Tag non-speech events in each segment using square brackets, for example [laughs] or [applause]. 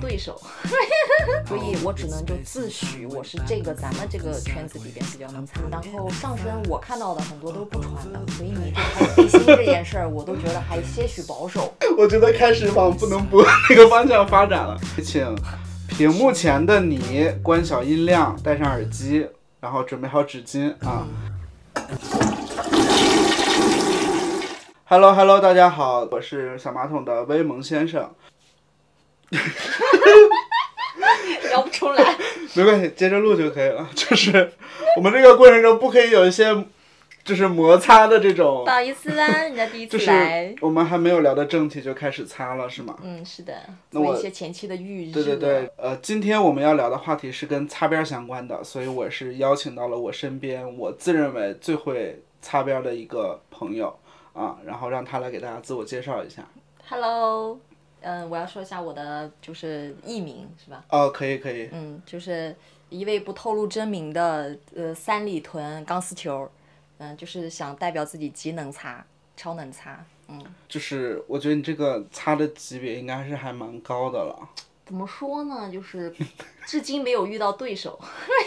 对手，[laughs] 所以我只能就自诩我是这个咱们这个圈子里边比较能擦。然后上身我看到的很多都不穿的，所以你这个背心这件事儿，我都觉得还些许保守。[laughs] 我觉得开始往不能播那个方向发展了，请屏幕前的你关小音量，戴上耳机，然后准备好纸巾啊。Hello Hello，大家好，我是小马桶的威蒙先生。[laughs] 聊不出来，没关系，接着录就可以了。[laughs] 就是我们这个过程中不可以有一些就是摩擦的这种不。好意思啦，人家第一次 [laughs] 来是。我们还没有聊到正题就开始擦了，是吗？嗯，是的，那我做一些前期的预热。对对对，呃，今天我们要聊的话题是跟擦边儿相关的，所以我是邀请到了我身边我自认为最会擦边儿的一个朋友啊，然后让他来给大家自我介绍一下。Hello，嗯、我要说一下我的就是艺名是吧？哦，可以可以，嗯，就是一位不透露真名的呃三里屯钢丝球，嗯、就是想代表自己极能擦，超能擦。嗯，就是我觉得你这个擦的级别应该是还蛮高的了。怎么说呢？就是至今没有遇到对手。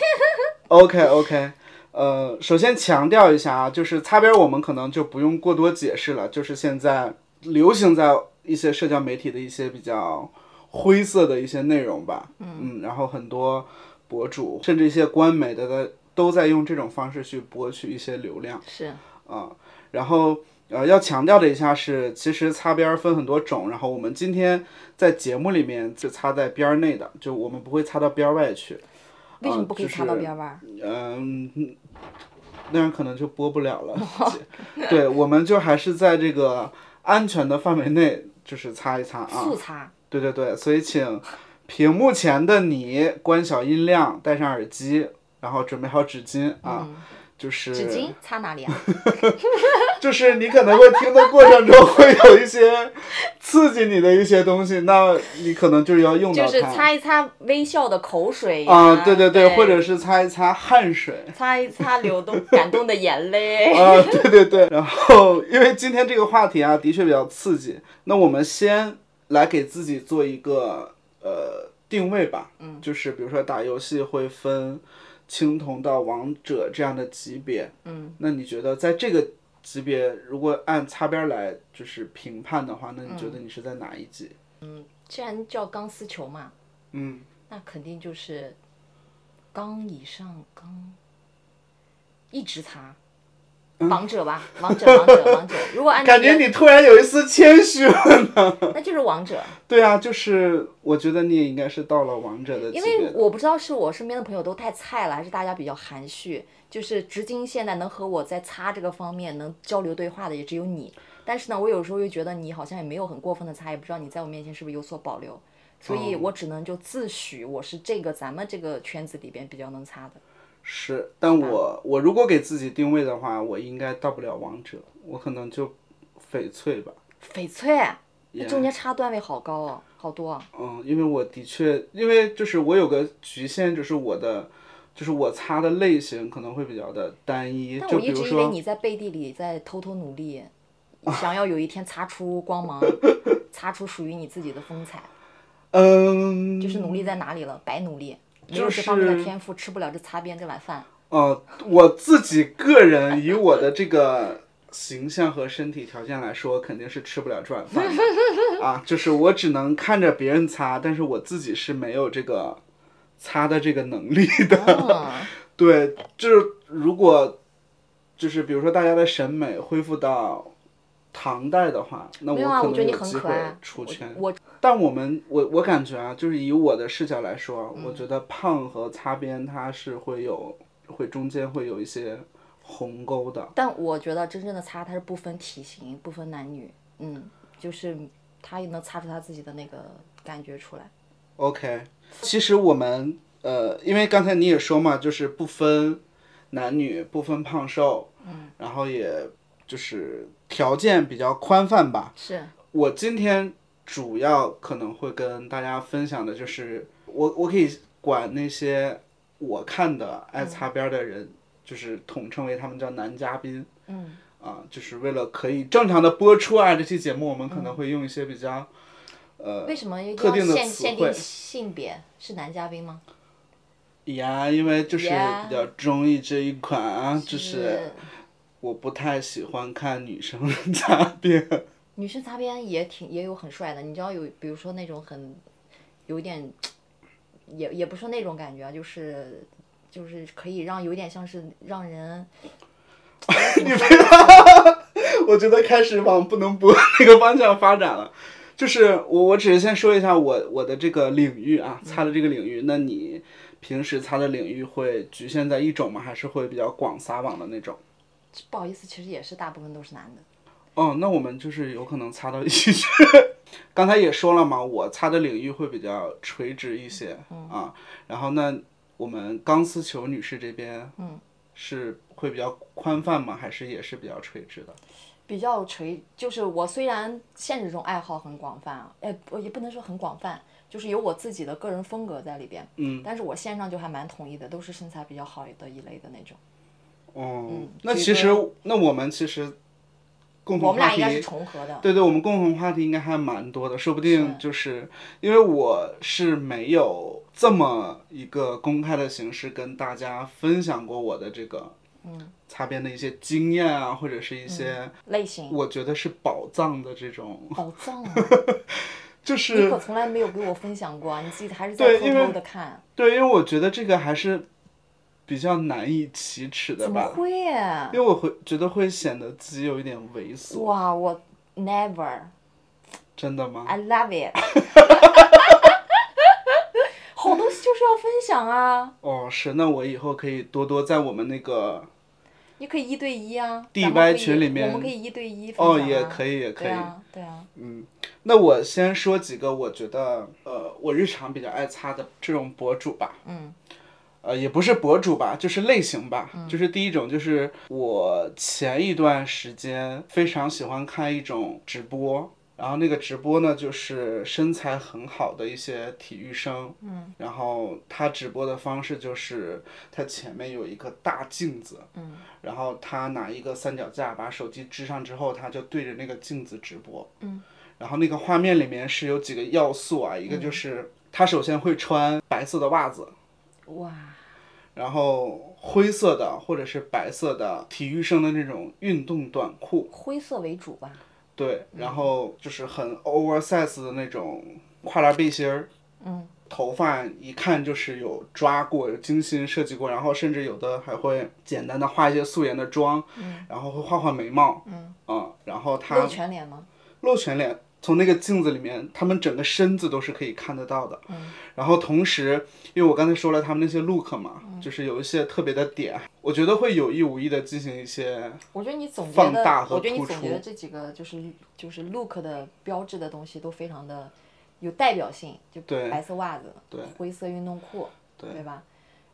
[laughs] OK OK，呃，首先强调一下啊，就是擦边儿我们可能就不用过多解释了，就是现在流行在一些社交媒体的一些比较灰色的一些内容吧，嗯然后很多博主甚至一些官媒的的都在用这种方式去博取一些流量。是，啊，然后呃要强调的一下是，其实擦边儿分很多种，然后我们今天在节目里面是擦在边儿内的，就我们不会擦到边儿外去。为什么不可以擦到就是边儿外？嗯，那样可能就播不了了。[laughs] 对，我们就还是在这个安全的范围内，就是擦一擦啊。速擦。对对对，所以请屏幕前的你关小音量，戴上耳机，然后准备好纸巾啊。就是嗯纸巾擦哪里啊？[laughs] 就是你可能会听的过程中会有一些刺激你的一些东西，那你可能就是要用到就是。擦一擦微笑的口水呀啊，对对对，或者是擦一擦汗水。擦一擦流动感动的眼泪。啊，对对对，然后因为今天这个话题啊，的确比较刺激，那我们先来给自己做一个呃定位吧，嗯，就是比如说打游戏会分青铜到王者这样的级别，嗯，那你觉得在这个级别，如果按擦边来就是评判的话，那你觉得你是在哪一级？嗯既然叫钢丝球嘛，嗯，那肯定就是钢以上钢，一直擦。王者吧，王者，王者，王者。如果按感觉你突然有一丝谦虚了呢。那就是王者，对啊，就是我觉得你也应该是到了王者的级因为我不知道是我身边的朋友都太菜了，还是大家比较含蓄。就是至今现在能和我在擦这个方面能交流对话的也只有你。但是呢，我有时候又觉得你好像也没有很过分的擦，也不知道你在我面前是不是有所保留。所以我只能就自诩我是这个咱们这个圈子里边比较能擦的。是，但我我如果给自己定位的话，我应该到不了王者，我可能就翡翠吧。翡翠，那中间差段位好高哦，好多啊。嗯，因为我的确，因为就是我有个局限，就是我的，就是我擦的类型可能会比较的单一，但我一直以为，你在背地里在偷偷努力，[laughs] 想要有一天擦出光芒，[laughs] 擦出属于你自己的风采。嗯，就是努力在哪里了？白努力，没有这方面的天赋，吃不了这擦边这碗饭。呃，我自己个人以我的这个形象和身体条件来说，肯定是吃不了这碗饭的啊。就是我只能看着别人擦，但是我自己是没有这个擦的这个能力的。嗯，[laughs] 对，就是如果就是比如说大家的审美恢复到唐代的话，那我觉得你很能有机会可爱。出圈。我但我们我我感觉啊，就是以我的视角来说，嗯我觉得胖和擦边它是会有会中间会有一些鸿沟的。但我觉得真正的擦，它是不分体型，不分男女，嗯，就是他也能擦出他自己的那个感觉出来。OK，其实我们呃，因为刚才你也说嘛，就是不分男女，不分胖瘦，嗯，然后也就是条件比较宽泛吧。是，我今天主要可能会跟大家分享的就是，我我可以管那些我看的爱擦边儿的人，就是统称为他们叫男嘉宾。嗯，啊，就是为了可以正常的播出啊，这期节目我们可能会用一些比较。呃为什么一定要特定的词汇限限定性别？是男嘉宾吗？呀，因为就是比较中意这一款啊，就是我不太喜欢看女生擦边。女生擦边也挺也有很帅的，你知道有比如说那种很有点，也也不是那种感觉啊，就是就是可以让有点像是让人 [laughs] [laughs] 我觉得开始往不能播 [laughs] 那个方向发展了。就是我，我只是先说一下我我的这个领域啊，擦的这个领域。那你平时擦的领域会局限在一种吗？还是会比较广撒网的那种？不好意思，其实也是大部分都是男的。哦，那我们就是有可能擦到一起去。[laughs] 刚才也说了嘛，我擦的领域会比较垂直一些、啊。然后呢，我们钢丝球女士这边，嗯，是会比较宽泛吗？还是也是比较垂直的？比较垂，就是我虽然现实中爱好很广泛啊，哎，不也不能说很广泛，就是有我自己的个人风格在里边。嗯。但是我线上就还蛮统一的，都是身材比较好的一类的那种。哦，嗯那其实那我们其实共同话题我们俩应该是重合的。对对，我们共同话题应该还蛮多的，说不定就是因为我是没有这么一个公开的形式跟大家分享过我的这个嗯擦边的一些经验啊，或者是一些类型。我觉得是宝藏的这种，宝藏 [laughs] 就是你可从来没有给我分享过啊，你自己还是在偷偷的看。对，因为我觉得这个还是比较难以启齿的吧，会呀因？为我会觉得会显得自己有一点猥琐，哇，我 never。真的吗？I love it。[laughs] 好东西就是要分享啊！哦，是，那我以后可以多多在我们那个你可以一对一啊可以群里面我们可以一对一分哦，享啊也可以，也可以。对啊，对啊，那我先说几个我觉得呃我日常比较爱擦的这种博主吧。嗯。呃，也不是博主吧，就是类型吧。就是第一种，就是我前一段时间非常喜欢看一种直播，然后那个直播呢，就是身材很好的一些体育生。嗯。然后他直播的方式就是他前面有一个大镜子。嗯。然后他拿一个三脚架把手机支上之后，他就对着那个镜子直播。嗯。然后那个画面里面是有几个要素啊，一个就是他首先会穿白色的袜子。哇，然后灰色的或者是白色的体育生的那种运动短裤，灰色为主吧。对，然后就是很 oversize 的那种跨栏背心儿，嗯，头发一看就是有抓过、有精心设计过，然后甚至有的还会简单的画一些素颜的妆，嗯，然后会画画眉毛，嗯，然后他露全脸吗？露全脸，从那个镜子里面，他们整个身子都是可以看得到的。嗯。然后同时，因为我刚才说了他们那些 look 嘛，就是有一些特别的点，我觉得会有意无意的进行一些我觉得你总结放大的，和我觉得你总结的这几个就是就是 look 的标志的东西都非常的有代表性，就白色袜子，对灰色运动裤，对吧？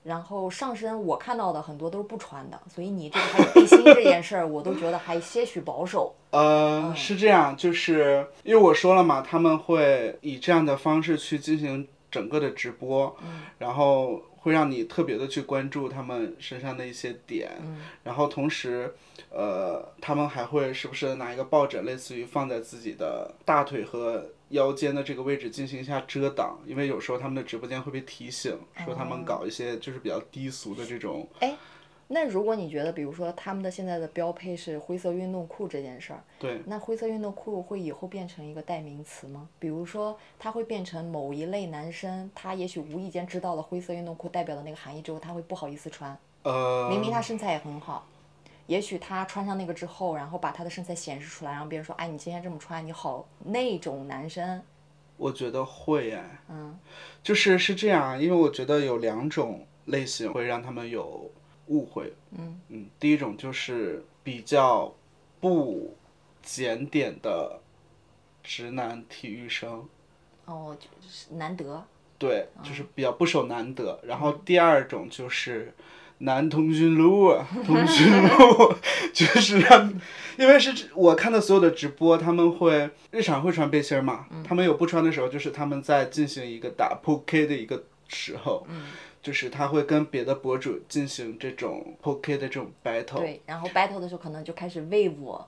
然后上身我看到的很多都是不穿的，所以你这个还有背心这件事儿，我都觉得还些许保守。[laughs] 呃，是这样，就是因为我说了嘛，他们会以这样的方式去进行整个的直播，然后会让你特别的去关注他们身上的一些点，然后同时，呃，他们还会时不时的拿一个抱枕，类似于放在自己的大腿和腰间的这个位置进行一下遮挡，因为有时候他们的直播间会被提醒说他们搞一些就是比较低俗的这种，那如果你觉得，比如说他们的现在的标配是灰色运动裤这件事儿，对，那灰色运动裤会以后变成一个代名词吗？比如说，它会变成某一类男生，他也许无意间知道了灰色运动裤代表的那个含义之后，他会不好意思穿。呃，明明他身材也很好，也许他穿上那个之后，然后把他的身材显示出来，让别人说，哎，你今天这么穿，你好。那种男生，我觉得会哎，嗯，就是是这样，因为我觉得有两种类型会让他们有误会，嗯。嗯，第一种就是比较不检点的直男体育生，哦，就是难得。对，就是比较不守难得。然后第二种就是男通讯录啊，[laughs] 通讯录 [laughs] 就是让，因为是我看的所有的直播，他们会日常会穿背心儿嘛，他们有不穿的时候，就是他们在进行一个打 POK 的一个时候，就是他会跟别的博主进行这种 POK 的这种 battle。对，然后 battle 的时候可能就开始 wave，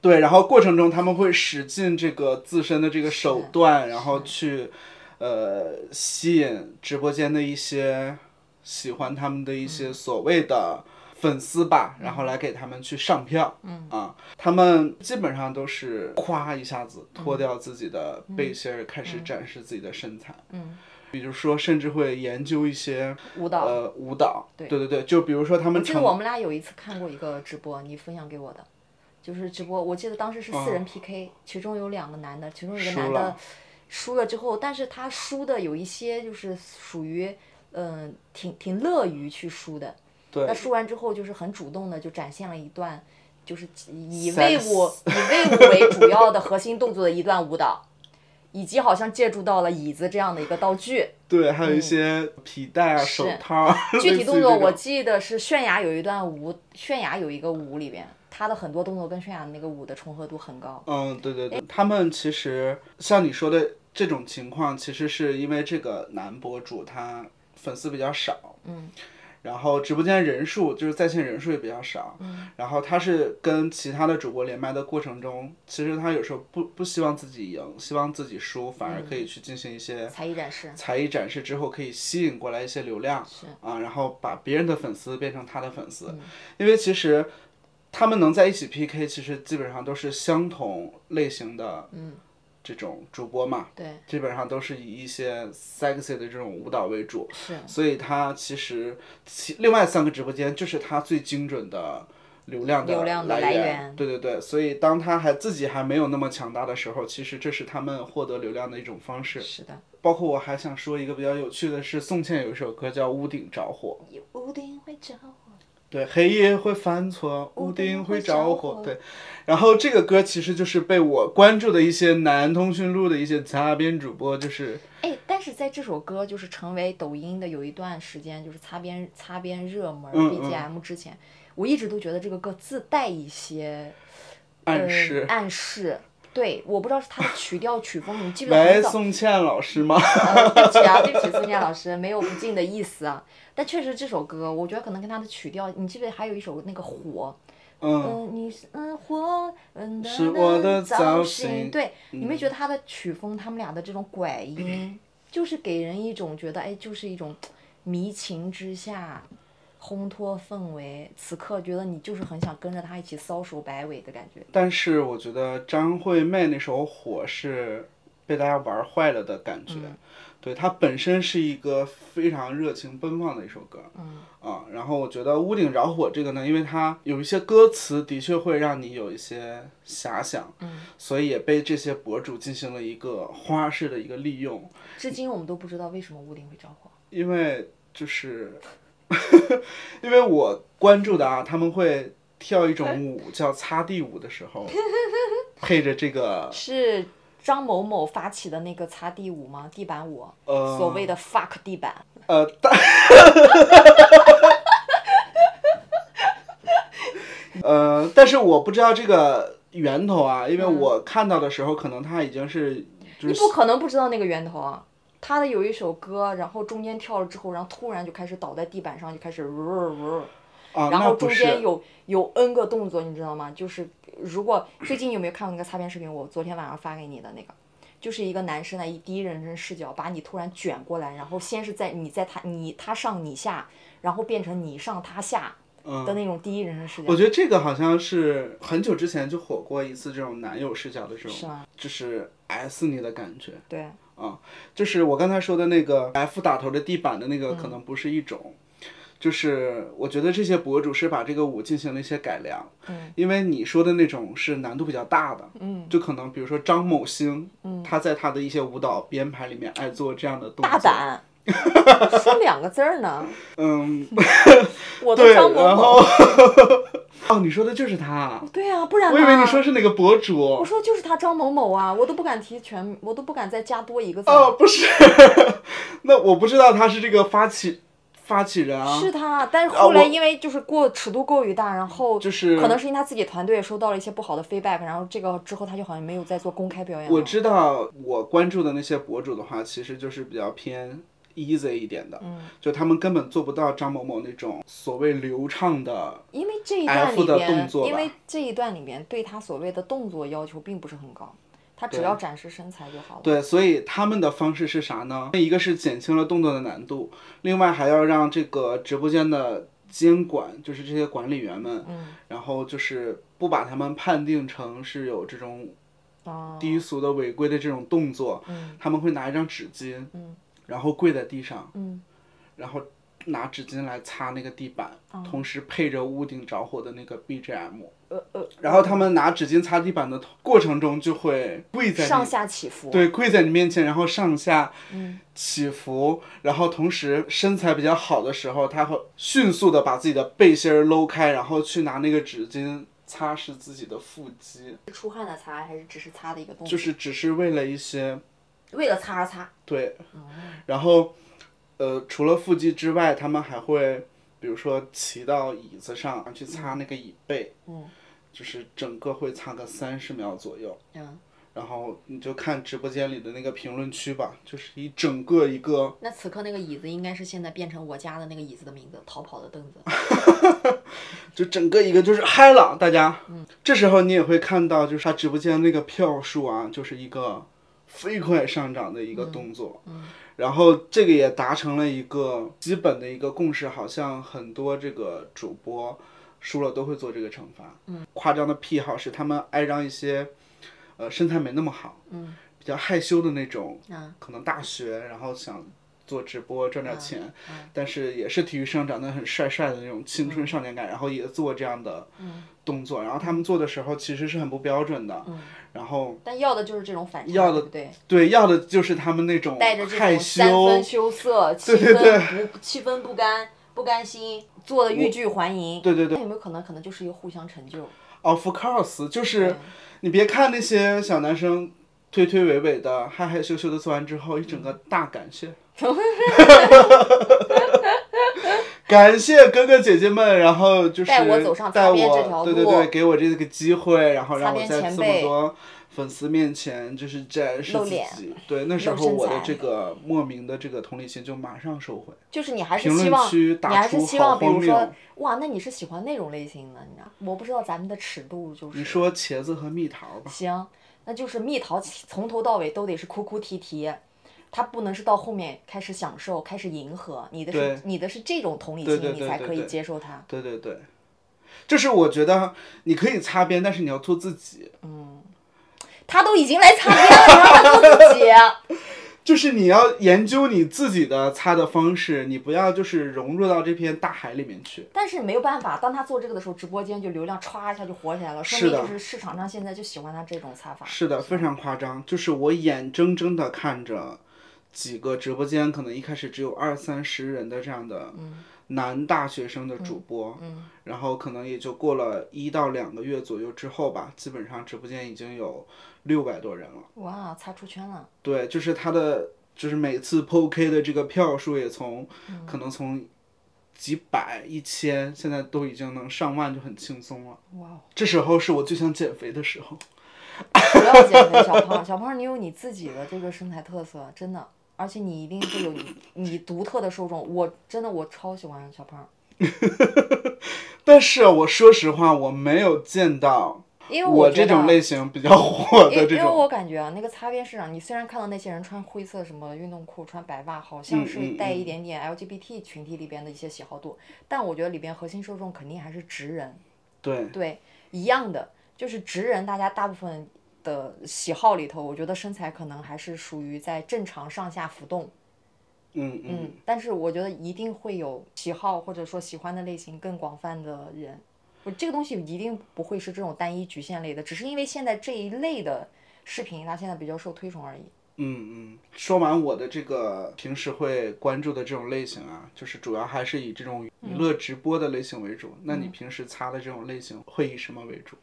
对，然后过程中他们会使尽这个自身的这个手段，然后去呃吸引直播间的一些喜欢他们的一些所谓的粉丝吧，然后来给他们去上票。嗯啊，他们基本上都是夸一下子脱掉自己的背心儿，开始展示自己的身材。嗯。比如说，甚至会研究一些舞蹈，呃，舞蹈，对。对对就比如说他们记得我们俩有一次看过一个直播，你分享给我的，就是直播，我记得当时是四人 PK，其中有两个男的，其中一个男的输了之后，但是他输的有一些就是属于，嗯，挺挺乐于去输的，对，那输完之后就是很主动的就展现了一段，就是以魏武以魏武为主要的核心动作的一段舞蹈。以及好像借助到了椅子这样的一个道具，对，还有一些皮带啊、手套。具 [laughs] 体动作我记得是泫雅有一段舞，泫雅有一个舞里边，她的很多动作跟泫雅那个舞的重合度很高。嗯，对对对，他们其实像你说的这种情况，其实是因为这个男博主他粉丝比较少。嗯。然后直播间人数就是在线人数也比较少，然后他是跟其他的主播连麦的过程中，其实他有时候不不希望自己赢，希望自己输，反而可以去进行一些才艺展示。才艺展示之后可以吸引过来一些流量，啊，然后把别人的粉丝变成他的粉丝，因为其实他们能在一起 PK，其实基本上都是相同类型的。这种主播嘛，对，基本上都是以一些 sexy 的这种舞蹈为主，是，所以他其实其另外三个直播间就是他最精准的流量的来源，对对对，所以当他还自己还没有那么强大的时候，其实这是他们获得流量的一种方式。是的，包括我还想说一个比较有趣的是，宋茜有一首歌叫《屋顶着火》。屋顶会着火。对，黑夜会犯错，屋顶会着火。对，然后这个歌其实就是被我关注的一些男通讯录的一些擦边主播，就是。哎，但是在这首歌就是成为抖音的有一段时间，就是擦边擦边热门 BGM 之前，我一直都觉得这个歌自带一些暗示。暗示。对，我不知道是它的曲调曲风，你记不记得很早？宋茜老师吗？对不起啊，对不起，宋茜老师，没有不敬的意思啊。但确实这首歌，我觉得可能跟它的曲调，你记不记得还有一首那个火？嗯。你是嗯火，嗯是我的造型。对，你没觉得他的曲风，他们俩的这种拐音，就是给人一种觉得，哎，就是一种迷情之下。烘托氛围，此刻觉得你就是很想跟着他一起搔首摆尾的感觉。但是我觉得张惠妹那首《火》是被大家玩坏了的感觉，对它本身是一个非常热情奔放的一首歌。嗯。啊，然后我觉得《屋顶着火》这个呢，因为它有一些歌词的确会让你有一些遐想，嗯，所以也被这些博主进行了一个花式的一个利用。至今我们都不知道为什么屋顶会着火。因为就是。[laughs] 因为我关注的啊，他们会跳一种舞叫擦地舞的时候，[laughs] 配着这个是张某某发起的那个擦地舞吗？地板舞，呃，所谓的 fuck 地板，呃，但，[laughs] 呃，但是我不知道这个源头啊，因为我看到的时候，可能他已经是，你不可能不知道那个源头啊。他的有一首歌，然后中间跳了之后，然后突然就开始倒在地板上，就开始呜呜，然后中间有有 N 个动作，你知道吗？就是如果最近有没有看过那个擦边视频？我昨天晚上发给你的那个，就是一个男生呢以第一人称视角把你突然卷过来，然后先是在你在他你他上你下，然后变成你上他下的那种第一人称视角。我觉得这个好像是很久之前就火过一次这种男友视角的这种，是吗？就是 S 你的感觉。对。啊，就是我刚才说的那个 F 打头的地板的那个，可能不是一种，就是我觉得这些博主是把这个舞进行了一些改良，嗯，因为你说的那种是难度比较大的，嗯，就可能比如说张某星，嗯，他在他的一些舞蹈编排里面爱做这样的动作，大胆，[laughs] 说两个字儿呢，嗯，[laughs] 我的张某某。[laughs] 哦，你说的就是他。对呀，不然我以为你说是哪个博主。我说就是他张某某啊，我都不敢提全，我都不敢再加多一个字。哦，不是，那我不知道他是这个发起发起人啊。是他，但是后来因为就是过尺度过于大，然后就是可能是因为他自己团队收到了一些不好的 feedback，然后这个之后他就好像没有再做公开表演。我知道我关注的那些博主的话，其实就是比较偏 easy 一点的，嗯就他们根本做不到张某某那种所谓流畅的，因为这一段里边，因为这一段里面对他所谓的动作要求并不是很高，他只要展示身材就好了。对，所以他们的方式是啥呢？一个是减轻了动作的难度，另外还要让这个直播间的监管，就是这些管理员们，嗯然后就是不把他们判定成是有这种哦，低俗的违规的这种动作，嗯他们会拿一张纸巾，嗯然后跪在地上，嗯然后拿纸巾来擦那个地板，哦同时配着屋顶着火的那个 BGM。呃呃，然后他们拿纸巾擦地板的过程中，就会跪在上下起伏。对跪在你面前，然后上下嗯。起伏，然后同时身材比较好的时候，他会迅速的把自己的背心儿搂开，然后去拿那个纸巾擦拭自己的腹肌，是出汗的擦还是只是擦的一个动作？就是只是为了一些为了擦而擦。对，然后呃，除了腹肌之外，他们还会比如说骑到椅子上去擦那个椅背，嗯就是整个会擦个三十秒左右。嗯，然后你就看直播间里的那个评论区吧，就是一整个一个，那此刻那个椅子应该是现在变成我家的那个椅子的名字——逃跑的凳子。[laughs] 就整个一个就是嗨了，大家。这时候你也会看到，就是他直播间那个票数啊，就是一个飞快上涨的一个动作。嗯然后这个也达成了一个基本的一个共识，好像很多这个主播输了都会做这个惩罚。嗯，夸张的癖好是他们爱让一些呃身材没那么好，嗯，比较害羞的那种，嗯，可能大学然后想做直播赚点钱，但是也是体育生长得很帅帅的那种青春少年感，然后也做这样的动作，然后他们做的时候其实是很不标准的，然后但要的就是这种反差，要的对对？要的就是他们那种带着这害种三分羞，羞涩，七 [laughs] 对对。分不七分不甘不甘心，做的欲拒还迎。对对对那有没有可能，可能就是一个互相成就？，of course，就是你别看那些小男生推推诿诿的、害害羞羞的做完之后，一整个大感谢。[laughs] 感谢哥哥姐姐们，然后就是带我走上擦边这条路对对对，给我这个机会，然后让我在这么多粉丝面前就是展示自己。对，那时候我的这个莫名的这个同理心就马上收回。就是你还是希望，你还是希望，比如说，哇，那你是喜欢那种类型的，你知道？我不知道咱们的尺度就是。你说茄子和蜜桃吧，行，那就是蜜桃从头到尾都得是哭哭啼啼，他不能是到后面开始享受、开始迎合，你的是你的是这种同理对心，你才可以接受他。对对对，就是我觉得你可以擦边，但是你要做自己。他都已经来擦边了，你 [laughs] 让他做自己。[laughs] 就是你要研究你自己的擦的方式，你不要就是融入到这片大海里面去。但是没有办法，当他做这个的时候，直播间就流量歘一下就火起来了，说明就是市场上现在就喜欢他这种擦法。是的，非常夸张。就是我眼睁睁的看着几个直播间可能一开始只有二三十人的这样的男大学生的主播，然后可能也就过了一到两个月左右之后吧，基本上直播间已经有六百多人了。哇，擦出圈了。对，就是他的，就是每次 POK 的这个票数也从、可能从几百、一千，现在都已经能上万，就很轻松了。哇哦，这时候是我最想减肥的时候。不要减肥，小胖，小胖，你有你自己的这个身材特色，真的，而且你一定会有你 [laughs] 你独特的受众。我真的我超喜欢小胖，[laughs] 但是我说实话，我没有见到因为我这种类型比较火因为因为的这种。我感觉啊，那个擦边市场，你虽然看到那些人穿灰色什么运动裤、穿白袜，好像嗯是带一点点 LGBT 群体里边的一些喜好度，但我觉得里边核心受众肯定还是直人，对，对，一样的，就是直人，大家大部分的喜好里头，我觉得身材可能还是属于在正常上下浮动，嗯嗯，嗯，但是我觉得一定会有喜好或者说喜欢的类型更广泛的人，我这个东西一定不会是这种单一局限类的，只是因为现在这一类的视频它现在比较受推崇而已。嗯嗯，说完我的这个平时会关注的这种类型啊，就是主要还是以这种娱乐直播的类型为主。那你平时擦的这种类型会以什么为主？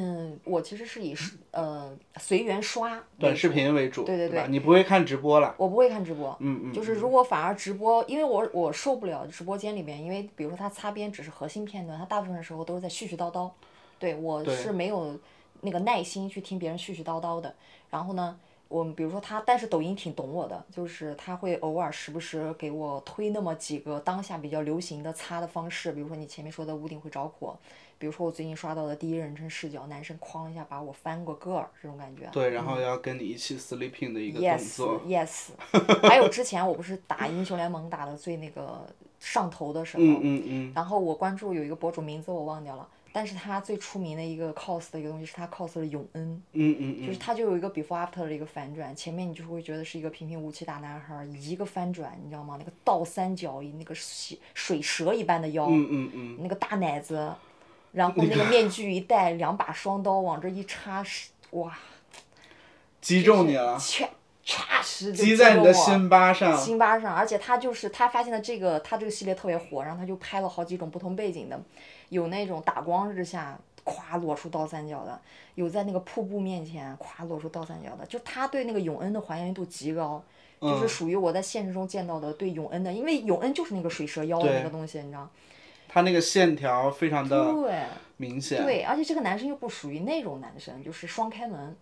嗯，我其实是以是呃随缘刷短视频为主，对对吧？对你不会看直播了。我不会看直播，嗯嗯，就是如果反而直播，因为我我受不了直播间里面，因为比如说他擦边只是核心片段，他大部分时候都是在絮絮叨叨，对我是没有那个耐心去听别人絮絮叨叨的。然后呢，我比如说他，但是抖音挺懂我的，就是他会偶尔时不时给我推那么几个当下比较流行的擦的方式，比如说你前面说的屋顶会着火，比如说我最近刷到的第一人称视角，男生哐一下把我翻过个儿这种感觉。对，然后要跟你一起 sleeping 的一个动 Yes 作。Yes，[laughs] 还有之前我不是打英雄联盟打的最那个上头的时候，嗯嗯嗯，然后我关注有一个博主名字我忘掉了，但是他最出名的一个 cos 的一个东西是他 cos 了永恩。嗯嗯嗯，就是他就有一个 before after 的一个反转，前面你就会觉得是一个平平无奇大男孩儿，一个翻转，你知道吗？那个倒三角，那个水水蛇一般的腰，嗯嗯嗯，那个大奶子，然后那个面具一戴，两把双刀往这一插，是哇，击中你了，击在你的心巴上。心巴上，而且他就是他发现了这个，他这个系列特别火，然后他就拍了好几种不同背景的，有那种打光日下咵裸出倒三角的，有在那个瀑布面前咵裸出倒三角的，就他对那个永恩的还原度极高，就是嗯属于我在现实中见到的对永恩的，因为永恩就是那个水蛇腰的那个东西，你知道？他那个线条非常的对明显。对，而且这个男生又不属于那种男生，就是双开门。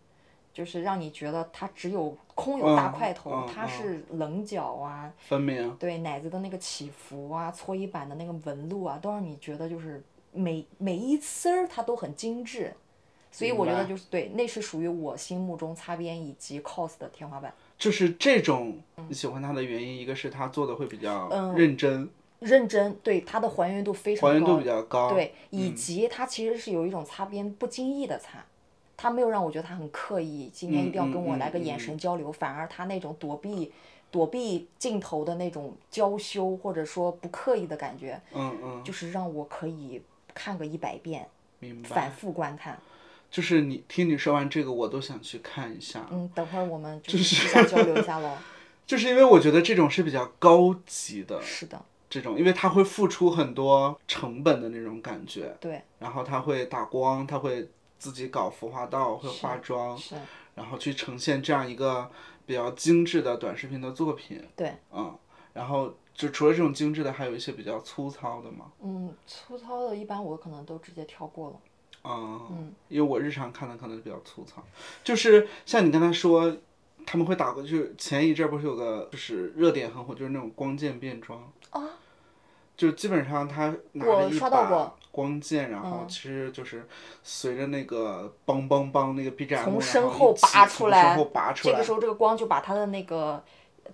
就是让你觉得他只有空有大嗯块头，他是棱角啊，分明。对奶子的那个起伏啊，搓衣板的那个纹路啊，都让你觉得就是每每一丝儿它都很精致，所以我觉得就是对，那是属于我心目中擦边以及 cos 的天花板。就是这种嗯你喜欢他的原因，一个是他做的会比较认真，认真，对它的还原度非常高，还原度比较高。对，以及它其实是有一种擦边不经意的擦，它没有让我觉得它很刻意，今天一定要跟我来个眼神交流，反而它那种躲避躲避镜头的那种娇羞或者说不刻意的感觉，嗯嗯，就是让我可以看个一百遍，明白反。复观看。就是你听你说完这个，我都想去看一下。嗯，等会儿我们就是交流一下喽。[laughs] 就是因为我觉得这种是比较高级的是的，这种，因为它会付出很多成本的那种感觉，对，然后他会打光，他会自己搞服化道，会化妆，是，然后去呈现这样一个比较精致的短视频的作品。对，嗯，然后就除了这种精致的，还有一些比较粗糙的嘛。嗯，粗糙的，一般我可能都直接跳过了。嗯，因为我日常看的可能比较粗糙，就是像你刚才说，他们会打过，就是前一阵儿不是有个就是热点很火，就是那种光剑变装啊，就基本上他拿我着一把光剑，然后其实就是随着那个梆梆梆那个 BGM，从身后拔出来从身后拔出来这个时，候，这个光就把他的那个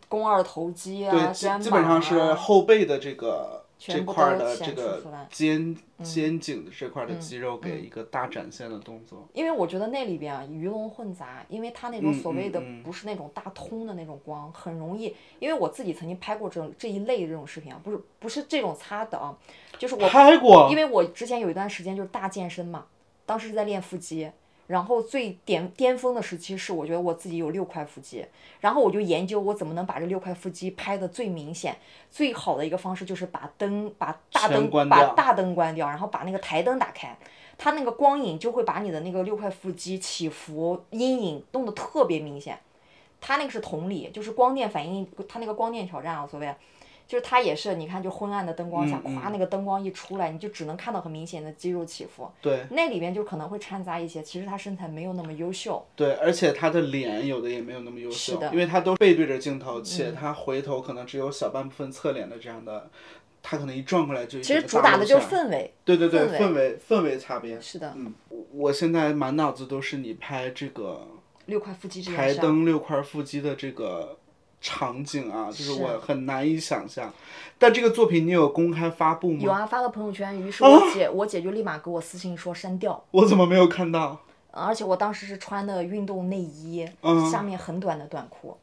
肱二头肌啊、对，基基本上是啊后背的这个这块的这个肩肩颈的这块的肌肉给一个大展现的动作。因为我觉得那里边啊鱼龙混杂，因为它那种嗯所谓的不是那种大通的那种光，很容易。因为我自己曾经拍过这种这一类的这种视频啊，不是不是这种擦的啊，就是我拍过因为我之前有一段时间就是大健身嘛，当时是在练腹肌，然后最巅巅峰的时期是我觉得我自己有六块腹肌，然后我就研究我怎么能把这六块腹肌拍的最明显，最好的一个方式就是把灯把大灯关把大灯关掉，然后把那个台灯打开。它那个光影就会把你的那个六块腹肌起伏、阴影弄得特别明显。它那个是同理，就是光电反应，它那个光电挑战啊，所谓，就是它也是，你看就昏暗的灯光下，夸那个灯光一出来，你就只能看到很明显的肌肉起伏。对那里边就可能会掺杂一些，其实他身材没有那么优秀。对，而且他的脸有的也没有那么优秀，是的嗯因为他都背对着镜头，且他回头可能只有小半部分侧脸的这样的，他可能一转过来就其实主打的就是氛围。对对对，氛围氛围擦边。是的，嗯，我现在满脑子都是你拍这个六块腹肌这件台事啊。灯六块腹肌的这个场景啊，就是是我很难以想象。但这个作品你有公开发布吗？有啊，发到朋友圈，于是我姐，我姐就立马给我私信说删掉。我怎么没有看到？而且我当时是穿的运动内衣，嗯下面很短的短裤，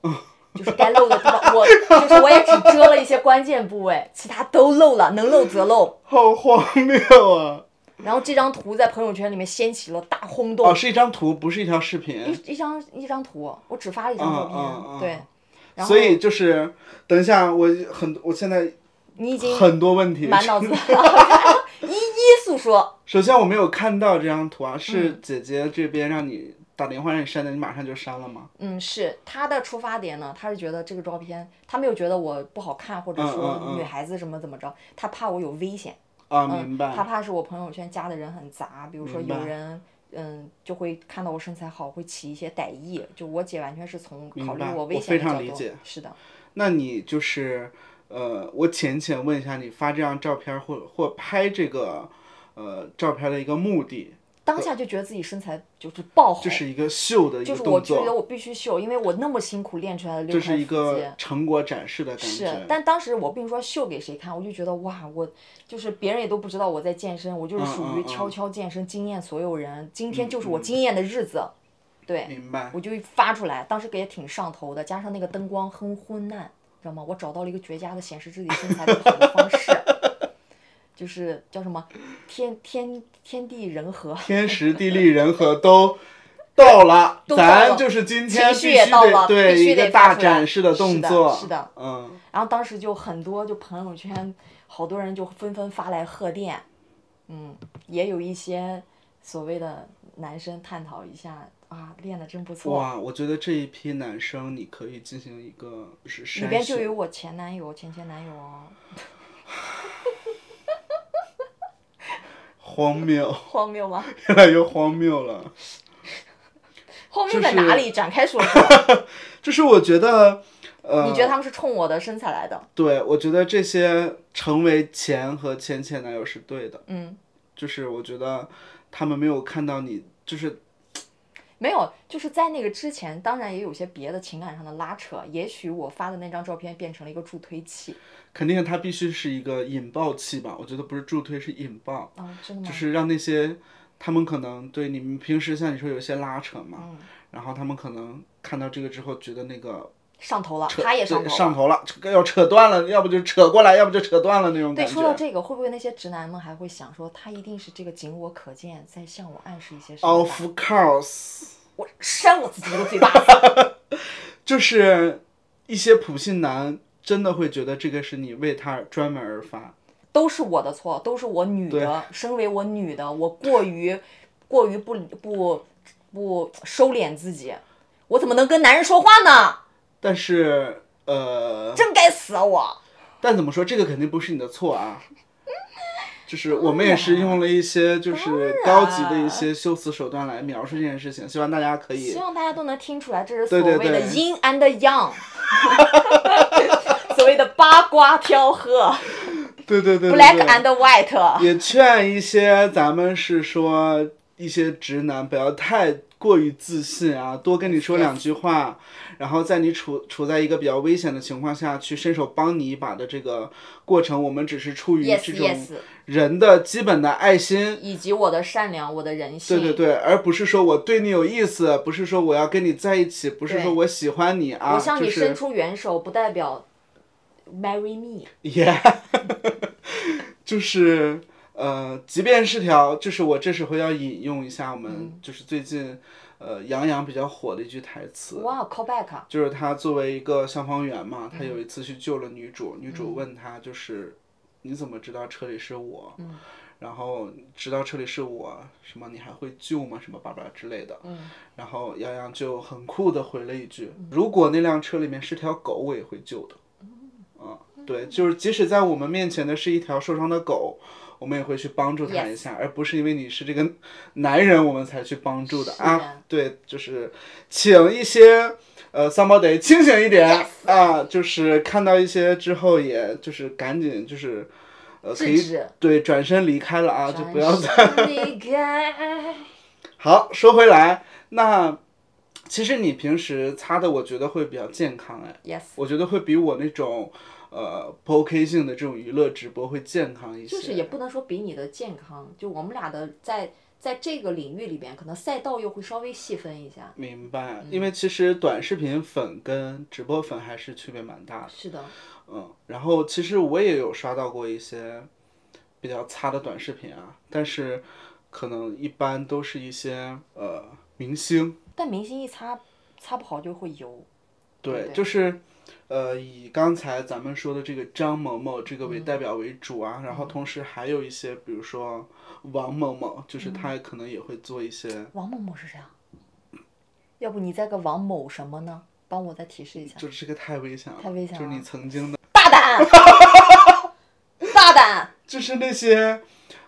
就是该露的地方，我就是我也只遮了一些关键部位，其他都露了，能露则露。好荒谬啊！然后这张图在朋友圈里面掀起了大轰动，哦，是一张图，不是一条视频。一一张一张图，我只发了一张照片，嗯嗯嗯对。然后所以就是，等一下，我很，我现在你已经很多问题。满脑子 [laughs] [laughs] 一一诉说，首先我没有看到这张图啊，嗯是姐姐这边让你打电话让你删的，你马上就删了吗？嗯，是他的出发点呢，他是觉得这个照片，他没有觉得我不好看，或者嗯说女孩子什么怎么着，他怕我有危险。啊，明白。他怕是我朋友圈加的人很杂，比如说有人嗯，就会看到我身材好，会起一些歹意。就我姐完全是从考虑我危险的角度常理解，是的。那你就是呃，我浅浅问一下，你发这张照片或或拍这个呃照片的一个目的，当下就觉得自己身材就是爆好，这是一个秀的一就是个动作，我觉得我必须秀，因为我那么辛苦练出来的六这块腹肌是一个。成果展示的感是，。但当时我并不是说秀给谁看，我就觉得哇，我就是别人也都不知道我在健身，我就是属于悄悄健身，惊艳所有人。今天就是我惊艳的日子，对，明白。我就发出来，当时给也挺上头的，加上那个灯光很昏暗，知道吗？我找到了一个绝佳的显示自己身材的好的方式，就是叫什么天天天地人和。[laughs] 天时地利人和都 [laughs] 到了，都到了咱就是今天情绪必须到了得对必须一个大出来展示的动是的作，是的嗯，然后当时就很多就朋友圈，好多人就纷纷发来贺电，嗯，也有一些所谓的男生探讨一下啊，练的真不错。哇，我觉得这一批男生你可以进行一个是里边就有我前男友、前前男友哦，[laughs] 荒谬，荒谬吗？越来越荒谬了。[laughs] 荒谬在就是哪里？展开说说。[laughs] 就是我觉得，呃，你觉得他们是冲我的身材来的？对，我觉得这些成为前和前前男友是对的，嗯，就是我觉得他们没有看到你，就是没有，就是在那个之前，当然也有些别的情感上的拉扯。也许我发的那张照片变成了一个助推器。肯定它必须是一个引爆器吧？我觉得不是助推，是引爆。啊，真的吗？就是让那些他们可能对你们平时像你说有一些拉扯嘛，嗯然后他们可能看到这个之后觉得那个上头了，他也上头了。上头了，要扯断了，要不就扯过来，要不就扯断了那种，感觉。对说到这个，会不会那些直男们还会想说，他一定是这个仅我可见，在向我暗示一些什么？Of course，[laughs] 我扇我自己一个嘴巴子。[laughs] 就是一些普信男真的会觉得这个是你为他专门而发。都是我的错，都是我女的，身为我女的，我过于过于不不不收敛自己，我怎么能跟男人说话呢？但是呃，真该死啊我！但怎么说，这个肯定不是你的错啊。[laughs] 就是我们也是用了一些就是高级的一些修辞手段来描述这件事情，希望大家可以希望大家都能听出来，这是所谓的对对对 yin and young，[laughs] 所谓的八卦调和对对对对，black and white。也劝一些咱们是说一些直男不要太过于自信啊，多跟你说两句话，然后在你处处在一个比较危险的情况下去伸手帮你一把的这个过程，我们只是出于这种人的基本的爱心。以及我的善良，我的人性。对对对，而不是说我对你有意思，不是说我要跟你在一起，不是说我喜欢你啊，我向就是你伸出援手，不代表 marry me。Yeah，[laughs] 就是呃，即便是条，就是我这时候要引用一下我们嗯就是最近呃杨洋比较火的一句台词。就是他作为一个消防员嘛，他嗯有一次去救了女主，女主问他就是你怎么知道车里是我？嗯然后知道车里是我，什么你还会救吗？什么巴拉巴之类的。嗯然后杨洋就很酷的回了一句：“如果那辆车里面是条狗，我也会救的。”嗯，对，就是即使在我们面前的是一条受伤的狗，我们也会去帮助他一下而不是因为你是这个男人我们才去帮助的啊。对，就是请一些呃 somebody 清醒一点啊，就是看到一些之后，也就是赶紧就是呃可以。对转身离开了啊，就不要再。离开。[laughs] 好，说回来，那其实你平时擦的，我觉得会比较健康哎，Yes，我觉得会比我那种呃不 OK 性的这种娱乐直播会健康一些。就是也不能说比你的健康，就我们俩的在在这个领域里边，可能赛道又会稍微细分一下。明白，因为其实短视频粉跟直播粉还是区别蛮大的。是的，嗯，然后其实我也有刷到过一些比较擦的短视频啊，但是可能一般都是一些呃明星，但明星一擦擦不好就会油。对，对就是呃以刚才咱们说的这个张某某这个为代表为主啊，然后同时还有一些比如说王某某，就是他可能也会做一些，王某某是谁啊？要不你再个王某什么呢？帮我再提示一下。就这个太危险了，太危险了就是你曾经的，大胆，[laughs] 大胆。就是那些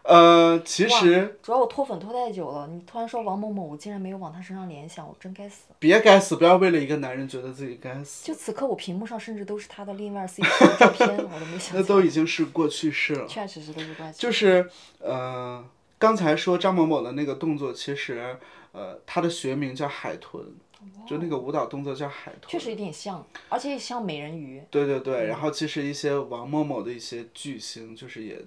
呃，其实主要我脱粉脱太久了，你突然说王某某，我竟然没有往他身上联想，我真该死。别该死，不要为了一个男人觉得自己该死，就此刻我屏幕上甚至都是他的另外 CP 的照片，我都没想。[laughs] 那都已经是过去式了。确实是都是过去。就是呃，刚才说张某某的那个动作，其实呃，他的学名叫海豚，就那个舞蹈动作叫海豚。确实有点像，而且像美人鱼。对对对，然后其实一些王某某的一些巨星，就是也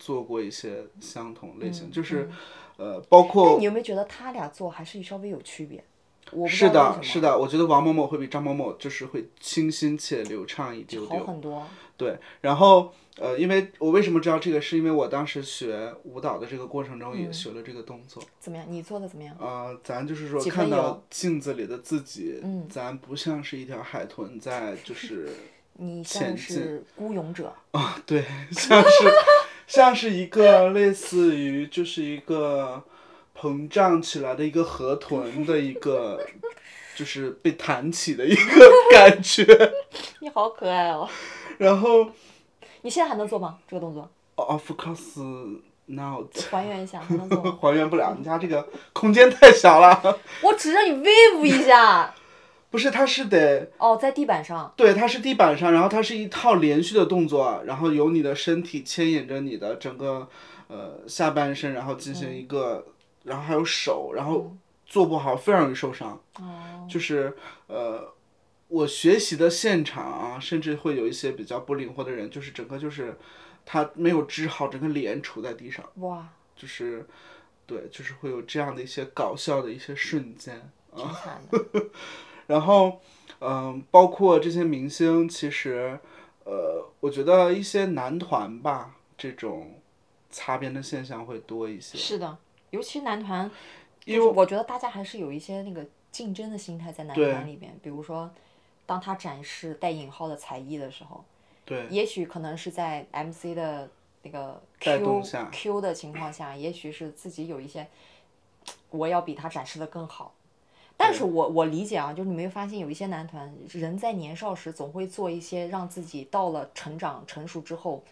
做过一些相同类型，就是呃，包括但你有没有觉得他俩做还是稍微有区别？我是的，是的，我觉得王某某会比张某某就是会清新且流畅一丢好丢。很多。对，然后呃，因为我为什么知道这个，是因为我当时学舞蹈的这个过程中嗯也学了这个动作。怎么样？你做的怎么样？呃，咱就是说看到镜子里的自己，嗯咱不像是一条海豚在就是 [laughs] 你前像是孤勇者啊，[laughs] 对，[laughs] 像是像是一个类似于就是一个膨胀起来的一个河豚的一个，[laughs] 就是被弹起的一个感觉。你好可爱哦！然后你现在还能做吗？这个动作？of course not，还原一下，还能做吗？[laughs] 还原不了，你家这个空间太小了。我指着你 wave 一下。不是，它是得哦，在地板上。对，它是地板上，然后它是一套连续的动作，然后由你的身体牵引着你的整个呃下半身，然后进行一个，然后还有手，然后做不好非常容易受伤。哦。就是呃，我学习的现场啊，甚至会有一些比较不灵活的人，就是整个就是他没有支好，整个脸杵在地上，哇，就是对，就是会有这样的一些搞笑的一些瞬间。挺惨的。[laughs] 然后，嗯、包括这些明星，其实，呃，我觉得一些男团吧，这种擦边的现象会多一些。是的，尤其男团，因为我觉得大家还是有一些那个竞争的心态在男团里边。比如说，当他展示带引号的才艺的时候，对，也许可能是在 MC 的那个带 Q 动下 Q 的情况下，也许是自己有一些，我要比他展示的更好。但是我我理解啊，就是你没有发现有一些男团人在年少时总会做一些让自己到了成长成熟之后，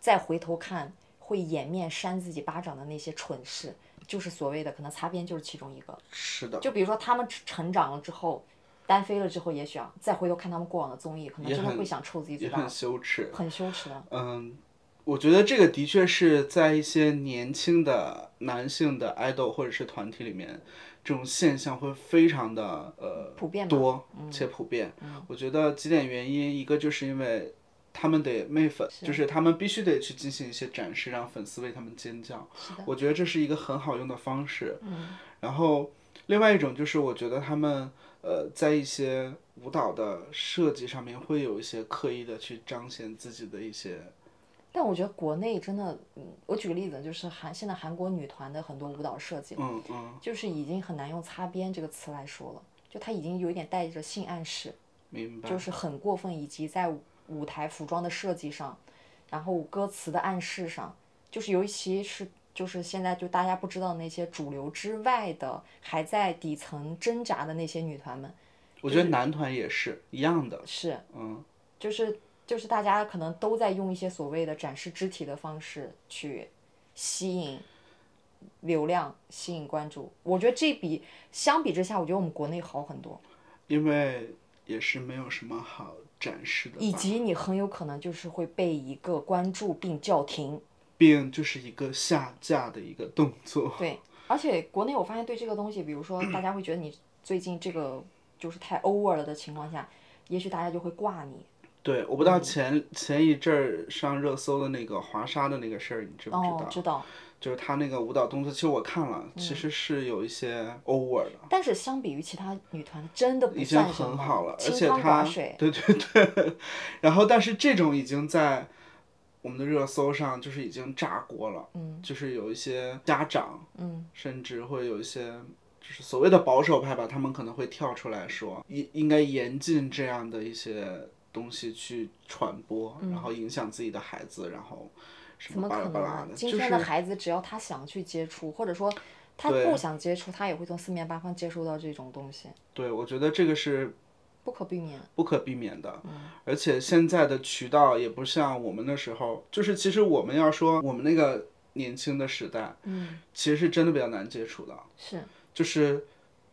再回头看会掩面扇自己巴掌的那些蠢事，就是所谓的可能擦边就是其中一个。是的，就比如说他们成长了之后，单飞了之后，也许啊再回头看他们过往的综艺，可能真的会想抽自己嘴巴也很，羞耻。很羞耻的。嗯，我觉得这个的确是在一些年轻的男性的 idol 或者是团体里面，这种现象会非常的呃普遍多且普遍。我觉得几点原因，一个就是因为他们得媚粉，就是他们必须得去进行一些展示，让粉丝为他们尖叫。我觉得这是一个很好用的方式。然后另外一种就是我觉得他们呃在一些舞蹈的设计上面会有一些刻意的去彰显自己的一些。但我觉得国内真的，嗯，我举个例子，就是韩现在韩国女团的很多舞蹈设计，嗯嗯，就是已经很难用“擦边”这个词来说了，就它已经有一点带着性暗示，明白。就是很过分，以及在舞舞台服装的设计上，然后歌词的暗示上，就是尤其是就是现在就大家不知道那些主流之外的，还在底层挣扎的那些女团们，我觉得男团也是一样的。是，嗯，就是就是大家可能都在用一些所谓的展示肢体的方式去吸引流量、吸引关注。我觉得这比相比之下，我觉得我们国内好很多，因为也是没有什么好展示的，以及你很有可能就是会被一个关注并叫停。并就是一个下架的一个动作。对，而且国内我发现对这个东西，比如说大家会觉得你最近这个就是太 over 了的情况下，也许大家就会挂你。对，我不知道前、前一阵儿上热搜的那个华沙的那个事儿，你知不知道？哦，知道。就是他那个舞蹈动作，其实我看了，其实是有一些 over 的。但是相比于其他女团，真的不已经算，很好了，而且她。对对对，然后但是这种已经在我们的热搜上就是已经炸锅了，嗯，就是有一些家长，嗯，甚至会有一些就是所谓的保守派吧，他们可能会跳出来说，应应该严禁这样的一些东西去传播，然后影响自己的孩子，然后什么巴拉可能啊？巴拉的，今天的孩子只要他想去接触，或者说他不想接触，他也会从四面八方接触到这种东西，对我觉得这个是不可避免。不可避免的，嗯而且现在的渠道也不像我们那时候，就是其实我们要说我们那个年轻的时代，嗯，其实是真的比较难接触的，是，就是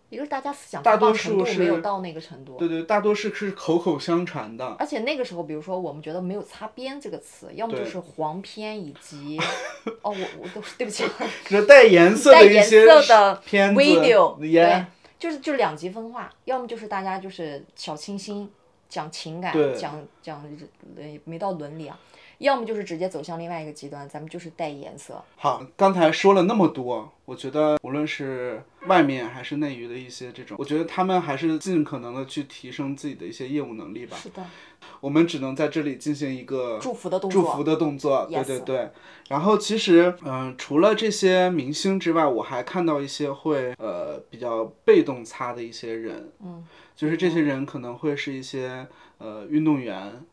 一个是大家思想大多数是没有到那个程度，对对，大多数是口口相传的。而且那个时候，比如说我们觉得没有擦边这个词，要么就是黄片以及，[laughs] 哦，我我都对不起，[laughs] 就是带颜色带颜的一些色的片子 video，对，就是就是两极分化，要么就是大家就是小清新，讲情感，讲讲呃没到伦理啊，要么就是直接走向另外一个极端，咱们就是带颜色。好，刚才说了那么多，我觉得无论是外面还是内娱的一些这种，我觉得他们还是尽可能的去提升自己的一些业务能力吧。是的，我们只能在这里进行一个祝福的动作。祝福的动作，对对对。然后其实，嗯、除了这些明星之外，我还看到一些会呃比较被动擦的一些人，嗯，就是这些人可能会是一些呃运动员，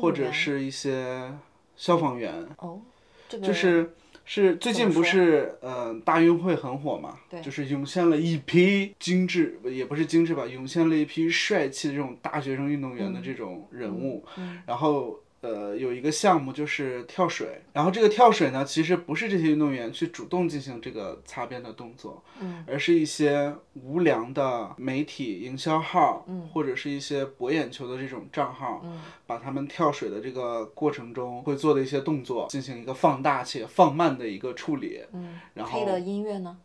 或者是一些消防员，哦，这个就是是最近不是呃大运会很火嘛，对就是涌现了一批精致，也不是精致吧，涌现了一批帅气的这种大学生运动员的这种人物，嗯然后。呃，有一个项目就是跳水，然后这个跳水呢，其实不是这些运动员去主动进行这个擦边的动作，嗯，而是一些无良的媒体营销号，嗯，或者是一些博眼球的这种账号，嗯，把他们跳水的这个过程中会做的一些动作进行一个放大且放慢的一个处理，嗯，然后配的音乐呢？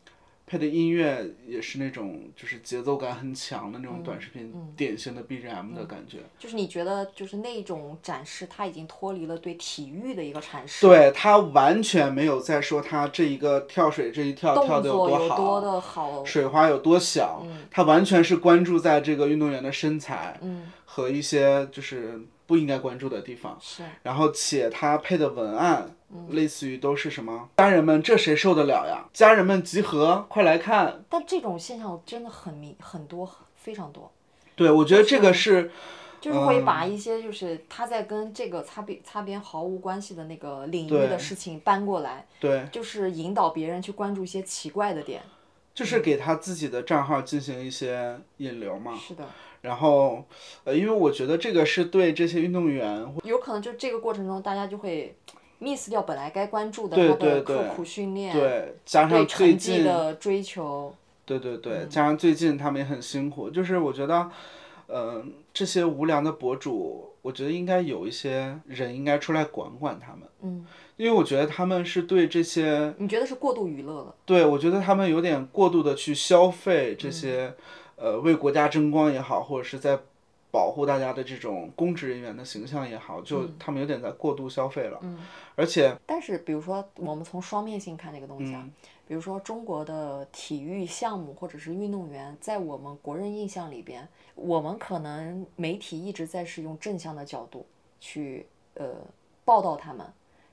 配的音乐也是那种就是节奏感很强的那嗯种短视频，典型的 BGM 的感觉。就是你觉得就是那种展示，它已经脱离了对体育的一个阐释，对他完全没有在说他这一个跳水这一跳跳的动作多好，有多的好，水花有多小，他完全是关注在这个运动员的身材嗯，和一些就是不应该关注的地方。是，然后且他配的文案，嗯类似于都是什么家人们，这谁受得了呀？家人们集合，快来看！但这种现象真的很明很多，非常多。对，我觉得这个是就是会把一些就是他在跟这个擦边擦边毫无关系的那个领域的事情搬过来，对，就是引导别人去关注一些奇怪的点。就是给他自己的账号进行一些引流嘛。是的，然后，呃，因为我觉得这个是对这些运动员，有可能就这个过程中，大家就会 miss 掉本来该关注的对他的刻苦训练，对，加对上最近，的追求。对对对，加上最近他们也很辛苦，就是我觉得，呃，这些无良的博主，我觉得应该有一些人应该出来管管他们。嗯，因为我觉得他们是对这些，你觉得是过度娱乐了？对我觉得他们有点过度的去消费这些，呃，为国家争光也好，或者是在保护大家的这种公职人员的形象也好，就他们有点在过度消费了。嗯，而且，但是比如说，我们从双面性看这个东西啊，比如说中国的体育项目或者是运动员，在我们国人印象里边，我们可能媒体一直在是用正向的角度去呃报道他们，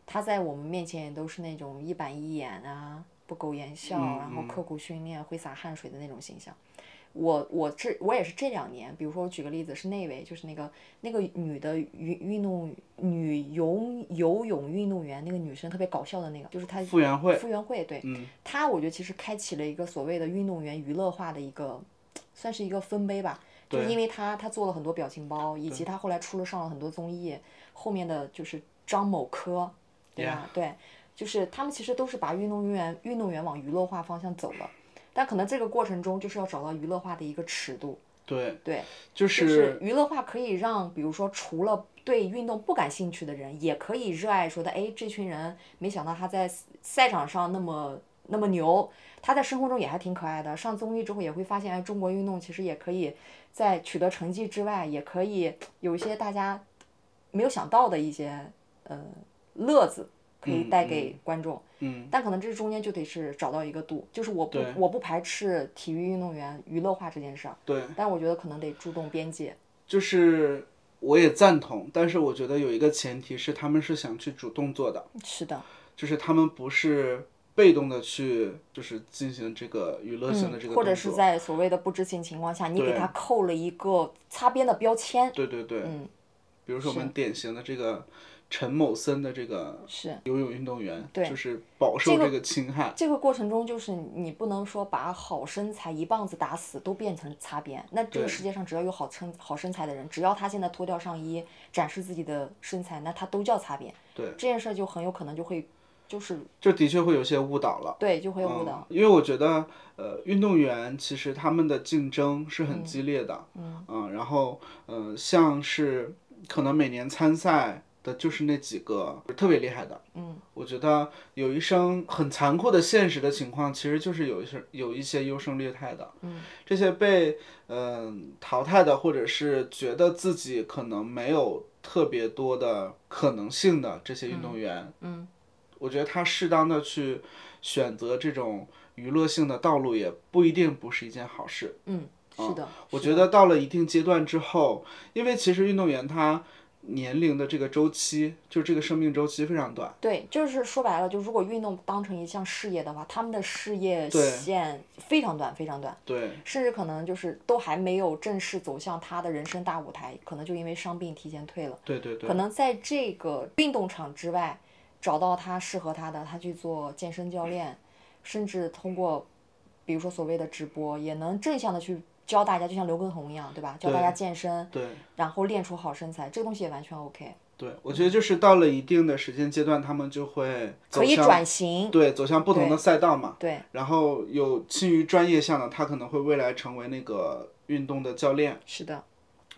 他在我们面前也都是那种一板一眼啊，不苟言笑，然后刻苦训练、挥洒汗水的那种形象。我我这我也是这两年，比如说我举个例子是那位，就是那个那个女的运运动女游游泳运动员，那个女生特别搞笑的那个，就是她傅园慧傅园慧对，嗯她我觉得其实开启了一个所谓的运动员娱乐化的一个，算是一个分杯吧。就是因为她她做了很多表情包，以及她后来出了上了很多综艺，后面的就是张某科，对吧对，就是他们其实都是把运动员运动员往娱乐化方向走了。但可能这个过程中就是要找到娱乐化的一个尺度，对，对，就就是娱乐化可以让，比如说除了对运动不感兴趣的人，也可以热爱，说的哎，这群人没想到他在赛场上那么那么牛，他在生活中也还挺可爱的。上综艺之后也会发现，哎，中国运动其实也可以在取得成绩之外，也可以有一些大家没有想到的一些呃乐子可以带给观众。嗯，但可能这中间就得是找到一个度，就是我不我不排斥体育运动员娱乐化这件事儿，对，但我觉得可能得注重边界。就是我也赞同，但是我觉得有一个前提是他们是想去主动做的，是的，就是他们不是被动的去就是进行这个娱乐性的这个，嗯或者是在所谓的不知情情况下，你给他扣了一个擦边的标签。对对对，嗯，比如说我们典型的这个陈某森的这个是游泳运动员，对就是饱受这个侵害。这个过程中，就是你不能说把好身材一棒子打死都变成擦边。那这个世界上只要有好身好身材的人，只要他现在脱掉上衣展示自己的身材，那他都叫擦边。对，这件事儿就很有可能就会就是就的确会有些误导了。对就会误导。因为我觉得，呃，运动员其实他们的竞争是很激烈的，嗯，然后，呃，像是可能每年参赛的就是那几个特别厉害的，嗯，我觉得有一生很残酷的现实的情况，其实就是有一些有一些优胜劣汰的，嗯，这些被嗯、淘汰的，或者是觉得自己可能没有特别多的可能性的这些运动员，嗯，我觉得他适当的去选择这种娱乐性的道路，也不一定不是一件好事。嗯，是的，我觉得到了一定阶段之后，因为其实运动员他年龄的这个周期，就这个生命周期非常短。对，就是说白了，就如果运动当成一项事业的话，他们的事业线非常短，非常短，对甚至可能就是都还没有正式走向他的人生大舞台，可能就因为伤病提前退了。对对对可能在这个运动场之外，找到他适合他的，他去做健身教练，甚至通过，比如说所谓的直播，也能正向的去教大家，就像刘畊宏一样，对吧？教大家健身，对然后练出好身材，这个东西也完全 OK，对，我觉得就是到了一定的时间阶段，他们就会走可以向转型。对走向不同的赛道嘛。对，然后有倾于专业项的，他可能会未来成为那个运动的教练，是的，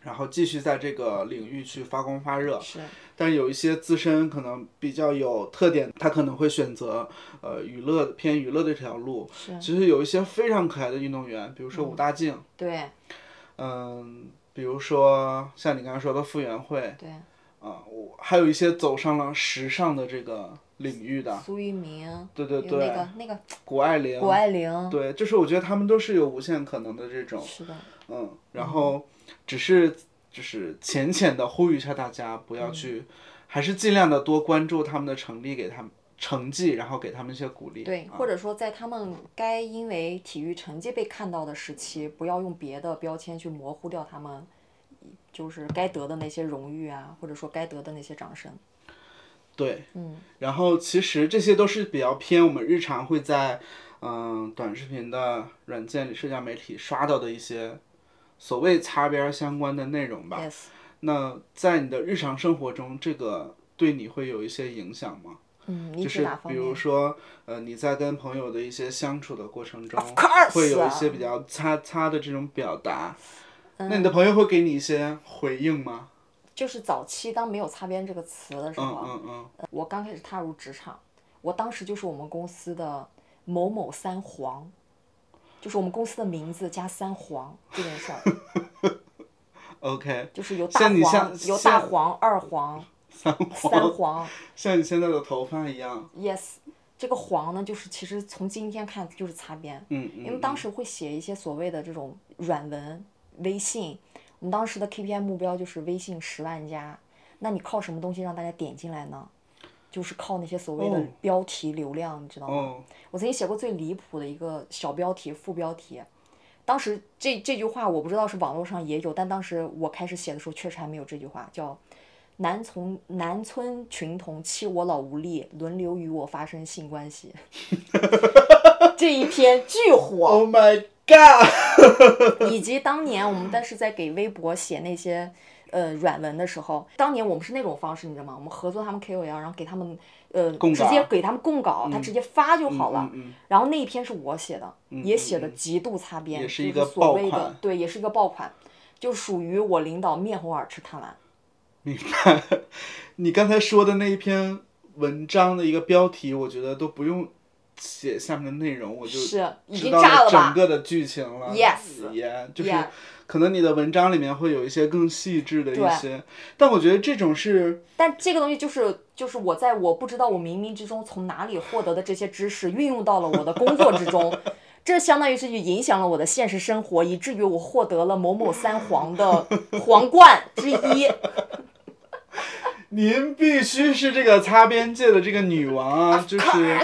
然后继续在这个领域去发光发热。是，但有一些自身可能比较有特点，他可能会选择呃娱乐偏娱乐的这条路。是。其实有一些非常可爱的运动员，比如说武大靖，对，嗯，比如说像你刚才说的傅园慧，对，啊，我还有一些走上了时尚的这个领域的，苏翊鸣，对对对，那个那个谷爱凌，谷爱凌，对，就是我觉得他们都是有无限可能的这种，是的，嗯，然后只是就是浅浅的呼吁一下大家，不嗯要去，还是尽量的多关注他们的成绩，给他们成绩，然后给他们一些鼓励。对，或者说在他们该因为体育成绩被看到的时期，不要用别的标签去模糊掉他们，就是该得的那些荣誉啊，或者说该得的那些掌声。对，嗯，然后其实这些都是比较偏我们日常会在嗯短视频的软件里、社交媒体刷到的一些所谓擦边儿相关的内容吧。Yes，那在你的日常生活中，这个对你会有一些影响吗？嗯，你就是比如说，呃，你在跟朋友的一些相处的过程中会有一些比较擦擦的这种表达，嗯。那你的朋友会给你一些回应吗？就是早期当没有“擦边”这个词的时候，嗯嗯嗯，我刚开始踏入职场，我当时就是我们公司的某某三黄，就是我们公司的名字加三黄这件事儿，[laughs] OK，就是有大黄像、有大黄、二黄、[laughs] 三三黄。[laughs] 像你现在的头发一样，Yes，这个黄呢，就是其实从今天看就是擦边，嗯嗯，因为当时会写一些所谓的这种软文，微信，我们当时的 KPI 目标就是微信十万加，那你靠什么东西让大家点进来呢？就是靠那些所谓的哦标题流量，你知道吗？哦，我曾经写过最离谱的一个小标题、副标题，当时这这句话我不知道是网络上也有，但当时我开始写的时候确实还没有这句话，叫“南从南村群童欺我老无力，轮流与我发生性关系 [laughs] ”，这一篇巨火。Oh my God！以及当年我们但是在给微博写那些呃软文的时候，当年我们是那种方式，你知道吗？我们合作他们 KOL，然后给他们呃直接给他们供稿，他直接发就好了。嗯嗯然后那一篇是我写的，也写的极度擦边，就也是一个所谓的爆款对，也是一个爆款，就属于我领导面红耳赤看完。[laughs] 明白。[laughs] 你刚才说的那一篇文章的一个标题，我觉得都不用写下面的内容，我就是已经知道炸了吧整个的剧情了。Yes 也就是可能你的文章里面会有一些更细致的一些，但我觉得这种是但这个东西就是就是我在我不知道我冥冥之中从哪里获得的这些知识，运用到了我的工作之中，[laughs] 这相当于是就影响了我的现实生活，以至于我获得了某某三皇的皇冠之一。[laughs] 您必须是这个擦边界的这个女王啊，就是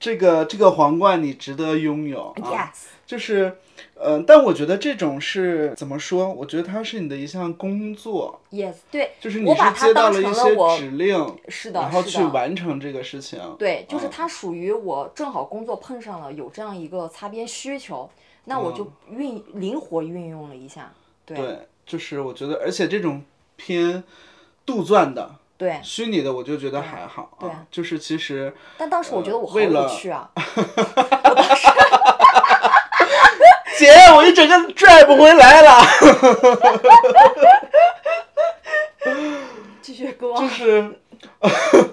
这个这个皇冠你值得拥有啊。yes，就是，呃，但我觉得这种是怎么说？我觉得它是你的一项工作，yes，对，就是你是接到了一些指令，是的，然后去。完成这个事情。对，嗯就是它属于我正好工作碰上了有这样一个擦边需求，那我就运灵活运用了一下。对，就是我觉得，而且这种偏杜撰的，对，虚拟的我就觉得还好对啊，就是其实但当时我觉得我好为了有趣啊，[laughs] 一整个拽不回来了，[laughs] 继续给我就。是。[laughs]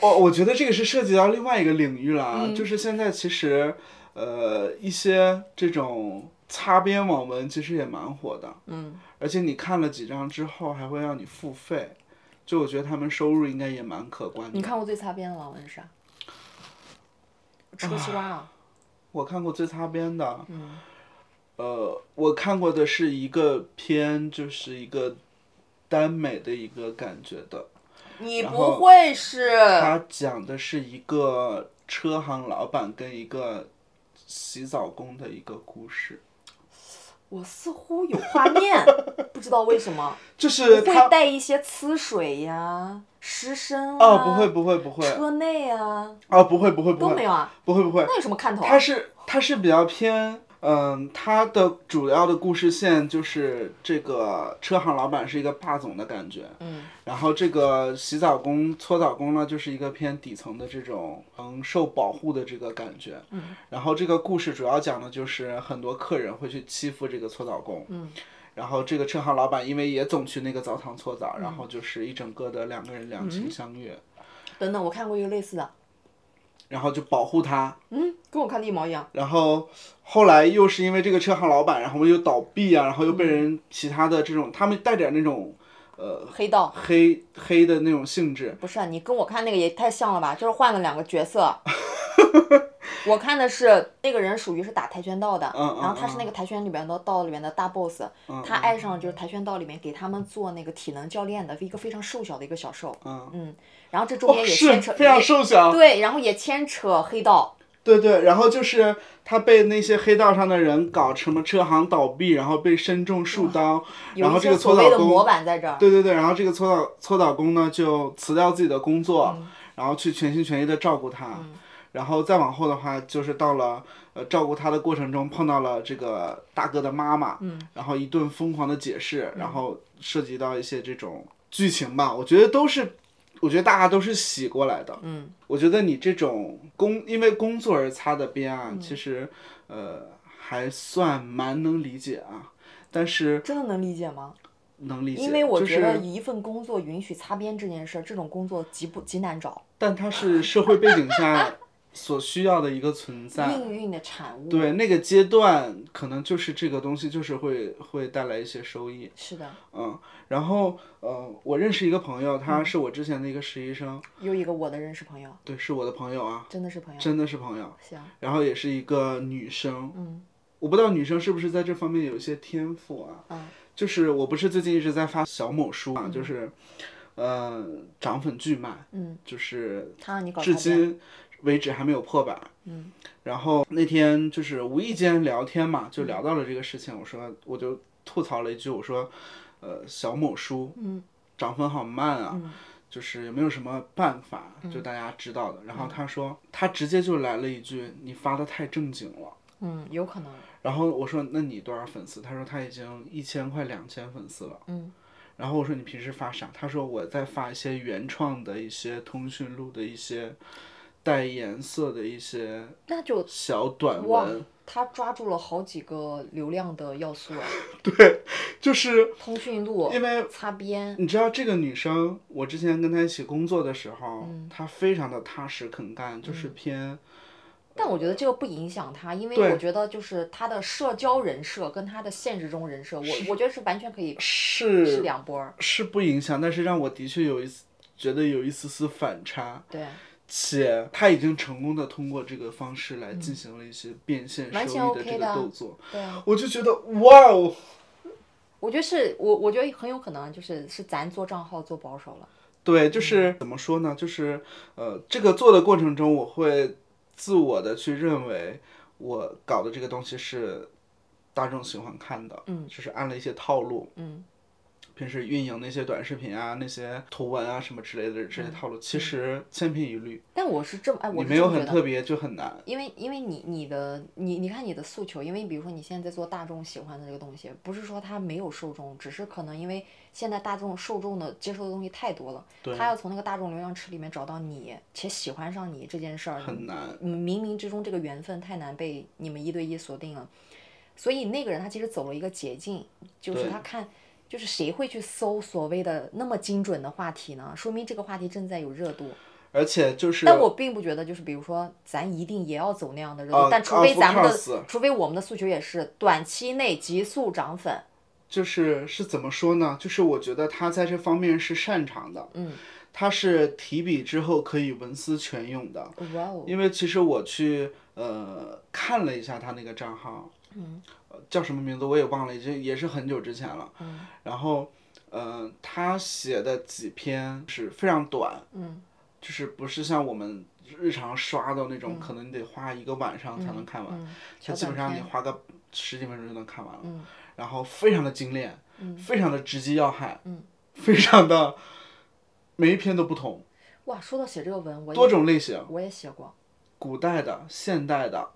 我我觉得这个是涉及到另外一个领域了就是现在其实，呃，一些这种擦边网文其实也蛮火的，嗯，而且你看了几章之后还会让你付费，就我觉得他们收入应该也蛮可观的。你看过最擦边的网文是啥？吃个西瓜啊。我看过最擦边的，嗯呃，我看过的是一个偏就是一个耽美的一个感觉的，你不会是？他讲的是一个车行老板跟一个洗澡工的一个故事，我似乎有画面，不知道为什么。[laughs] 就是会他带一些呲水呀、湿身啊。哦，不会不会不会，车内啊哦不会不会不会都没有啊，不会不会，那有什么看头啊？它是它是比较偏，嗯，它的主要的故事线就是这个车行老板是一个霸总的感觉，嗯，然后这个洗澡工、搓澡工呢，就是一个偏底层的这种嗯受保护的这个感觉，嗯，然后这个故事主要讲的就是很多客人会去欺负这个搓澡工，嗯。然后这个车行老板因为也总去那个澡堂搓澡，嗯。然后就是一整个的两个人两情相悦，等等，我看过一个类似的，然后就保护他，嗯，跟我看的一毛一样。然后后来又是因为这个车行老板，然后又倒闭啊，然后又嗯被人其他的这种，他们带点那种呃黑道黑黑的那种性质，不是啊你跟我看那个也太像了吧？就是换了两个角色。我看的是那个人属于是打跆拳道的，然后他是那个跆拳里边的道里面的大 boss，、他爱上了就是跆拳道里面给他们做那个体能教练的一个非常瘦小的一个小瘦，嗯，然后这中哦间也牵扯、非常瘦小，对，然后也牵扯黑道，对对，然后就是他被那些黑道上的人搞什么车行倒闭，然后被身中数刀，然后这个搓澡工模板在这儿。对对对，然后这个搓澡搓澡工呢就辞掉自己的工作，嗯。然后去全心全意的照顾他，然后再往后的话就是到了呃照顾他的过程中碰到了这个大哥的妈妈，嗯然后一顿疯狂的解释，然后涉及到一些这种剧情吧，我觉得都是。我觉得大家都是洗过来的，嗯，我觉得你这种工因为工作而擦的边嗯啊，其实呃还算蛮能理解啊，但是真的能理解吗？能理解，因为我就觉得一份工作允许擦边这件事儿，这种工作极不极难找，但它是社会背景下所需要的一个存在。命运的产物。对那个阶段，可能就是这个东西，就是会会带来一些收益。是的，嗯，然后呃，我认识一个朋友，嗯他是我之前的一个实习生，又一个我的认识朋友，对，是我的朋友啊，真的是朋友。真的是朋友。行，然后也是一个女生，嗯我不知道女生是不是在这方面有一些天赋啊？嗯就是我不是最近一直在发小某书啊，就是，呃，涨粉巨慢，嗯，就是他让你搞至。今为止还没有破百。嗯，然后那天就是无意间聊天嘛，就聊到了这个事情，我说我就吐槽了一句，我说，呃，小某书，嗯，涨粉好慢啊。嗯就是有没有什么办法，就大家知道的。然后他说，他直接就来了一句：“你发的太正经了。嗯，有可能。”然后我说：“那你多少粉丝？”他说他已经一千快两千粉丝了。嗯。然后我说你平时发啥？他说我在发一些原创的一些通讯录的一些带颜色的一些那就小短哇文，，他抓住了好几个流量的要素啊，[laughs] 对就是通讯录、因为擦边，你知道这个女生，我之前跟她一起工作的时候，嗯她非常的踏实肯干，就是偏但我觉得这个不影响她，因为我觉得就是她的社交人设跟她的现实中人设，我我觉得是完全可以是是两波儿。是不影响，但是让我的确有一丝觉得有一丝丝反差。对，且他已经成功的通过这个方式来进行了一些变现收益的这个动作，对啊，我就觉得哇哦，我觉得是我我觉得很有可能就是是咱做账号做保守了。对，就是怎么说呢？就是呃，这个做的过程中，我会自我的去认为我搞的这个东西是大众喜欢看的，嗯，就是按了一些套路，嗯，平时运营那些短视频啊、那些图文啊什么之类的这些套路，其实千篇一律。但我是这么哎，我你没有。很特别就很难。因为因为你你的你你看你的诉求，因为比如说你现在在做大众喜欢的这个东西，不是说它没有受众，只是可能因为现在大众受众的接受的东西太多了，他要从那个大众流量池里面找到你且喜欢上你这件事儿，很难。嗯冥冥之中这个缘分太难被你们一对一锁定了，所以那个人他其实走了一个捷径，就是他看。就是谁会去搜所谓的那么精准的话题呢？说明这个话题正在有热度。而且就是，但我并不觉得，就是比如说，咱一定也要走那样的热度，啊但除非咱们的除非我们的诉求也是短期内急速涨粉，就是是怎么说呢？就是我觉得他在这方面是擅长的，嗯，他是提笔之后可以文思泉涌的。哇哦，因为其实我去呃看了一下他那个账号，嗯，叫什么名字我也忘了，已经也是很久之前了。嗯，然后呃，他写的几篇是非常短，嗯，就是不是像我们日常刷的那种，可能你得花一个晚上才能看完，嗯，他基本上你花个十几分钟就能看完了。嗯，然后非常的精炼，嗯，非常的直击要害，嗯，非常的每一篇都不同，哇，说到写这个文，我多种类型。我也写过，古代的、现代的，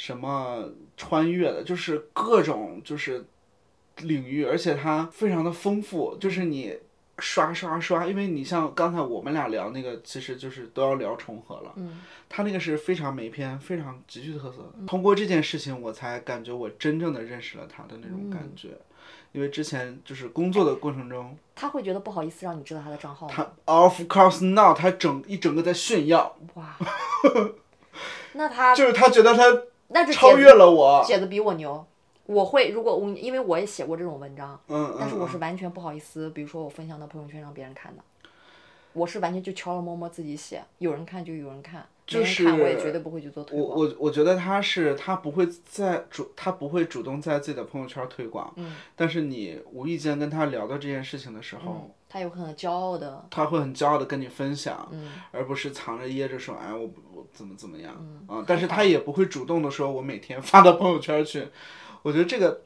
什么穿越的，就是各种就是领域，而且它非常的丰富，就是你刷刷刷，因为你像刚才我们俩聊那个，其实就是都要聊重合了，嗯，它那个是非常每篇非常极具特色的。通过这件事情，我才感觉我真正的认识了他的那种感觉。因为之前就是工作的过程中，他会觉得不好意思让你知道他的账号吗？他 of course not，他整一整个在炫耀，哇，[laughs] 那他就是他觉得他那就超越了我，写的比我牛。我会，如果我因为我也写过这种文章，嗯，但是我嗯是完全不好意思，比如说我分享到朋友圈让别人看的，我是完全就悄悄摸摸自己写，有人看就有人看，没人看我也绝对不会去做推我广。我我觉得他是他不会在主他不会主动在自己的朋友圈推广，嗯但是你无意间跟他聊到这件事情的时候，嗯，他有很骄傲的，他会很骄傲的跟你分享，嗯而不是藏着掖着说哎我我怎么怎么样，但是他也不会主动的说我每天发到朋友圈去，我觉得这个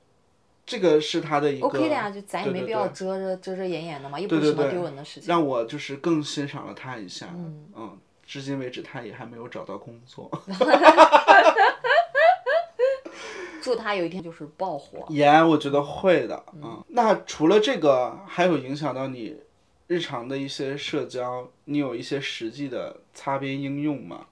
这个是他的一个 OK 的呀，就咱也没必要遮着遮遮掩掩的嘛，又不是什么丢人的事情。让我就是更欣赏了他一下，嗯嗯，至今为止他也还没有找到工作 [laughs] [laughs] 祝他有一天就是爆火。严，我觉得会的，嗯。那除了这个，还有影响到你日常的一些社交，你有一些实际的擦边应用吗？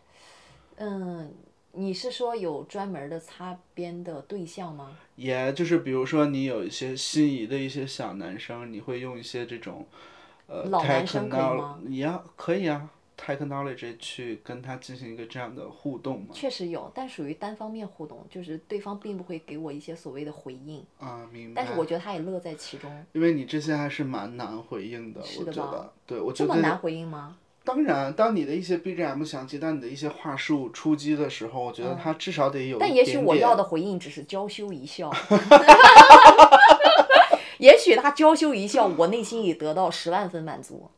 嗯，你是说有专门的擦边的对象吗？也就是比如说你有一些心仪的一些小男生，你会用一些这种呃老男生可以吗也可以啊，technology 去跟他进行一个这样的互动嘛？确实有，但属于单方面互动，就是对方并不会给我一些所谓的回应，啊，明白。但是我觉得他也乐在其中。因为你这些还是蛮难回应的，的我觉得，对我觉得这么难回应吗？当然，当你的一些 BGM 响起，当你的一些话术出击的时候，我觉得他至少得有但也许我要的回应只是娇羞一笑，[laughs] 也许他娇羞一笑，我内心也得到十万分满足。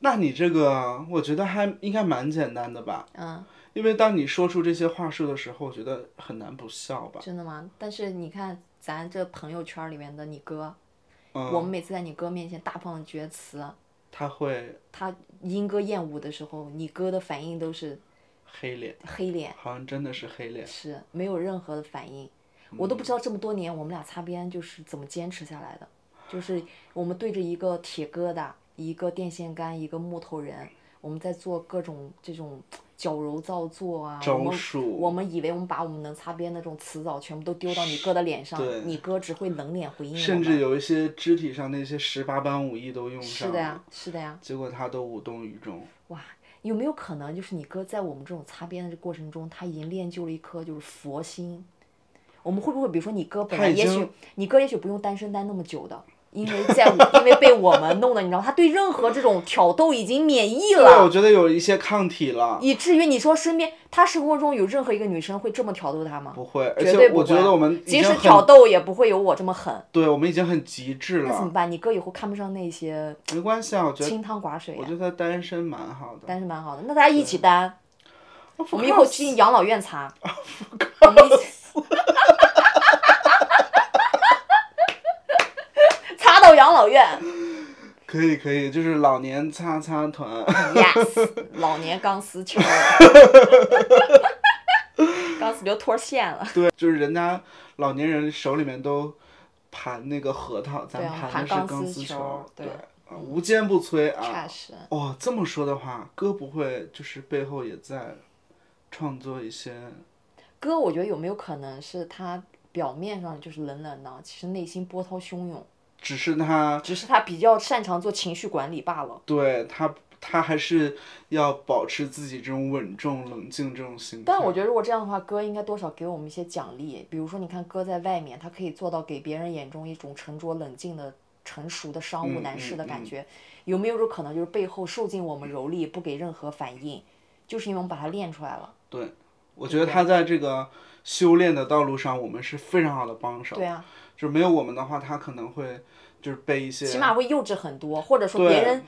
那你这个，我觉得还应该蛮简单的吧？嗯，因为当你说出这些话术的时候，我觉得很难不笑吧？真的吗？但是你看咱这朋友圈里面的你哥，嗯，我们每次在你哥面前大放厥词，他会他莺歌燕舞的时候，你哥的反应都是黑脸，黑脸，好像真的是黑脸。是没有任何的反应。我都不知道这么多年我们俩擦边就是怎么坚持下来的，就是我们对着一个铁疙瘩、一个电线杆、一个木头人，我们在做各种这种矫揉造作啊，我招们数我们以为我们把我们能擦边的这种词藻全部都丢到你哥的脸上，你哥只会冷脸回应。甚至有一些肢体上那些十八般武艺都用上了，是的呀，是的呀。结果他都无动于衷。哇，有没有可能就是你哥在我们这种擦边的这过程中，他已经练就了一颗就是佛心？我们会不会比如说你哥本来也许你哥也许不用单身单那么久的，因为在我因为被我们弄的，你知道他对任何这种挑逗已经免疫了对，我，觉得有一些抗体了。以至于你说身边他生活中有任何一个女生会这么挑逗他吗？不会，而且我觉会得我们即使挑逗也不会有我这么狠。对，我们已经很极致了。那怎么办？你哥以后看不上那些没关系啊，我觉得清汤寡水呀、我觉得他单身蛮好的。单身蛮好的，那大家一起单我们以后去养老院擦，[laughs] 我们一起老老院。可以可以，就是老年擦擦团。Yes，[laughs] 老年钢丝球。[laughs] 钢丝球脱线了。对，就是人家老年人手里面都盘那个核桃，咱盘的是钢钢丝丝球对无坚不摧啊。确实。哇，这么说的话，哥不会就是背后也在创作一些，哥，我觉得有没有可能是他表面上就是冷冷的，其实内心波涛汹涌，只是他只是他比较擅长做情绪管理罢了。对他他还是要保持自己这种稳重冷静这种心态。但我觉得如果这样的话，哥应该多少给我们一些奖励，比如说你看哥在外面，他可以做到给别人眼中一种沉着冷静的、成熟的商务嗯男士的嗯感觉，有没有种可能就是背后受尽我们蹂躏，不给任何反应，就是因为我们把他练出来了。对，我觉得他在这个修炼的道路上，我们是非常好的帮手。对啊，就是没有我们的话，他可能会就是被一些起码会幼稚很多，或者说别人，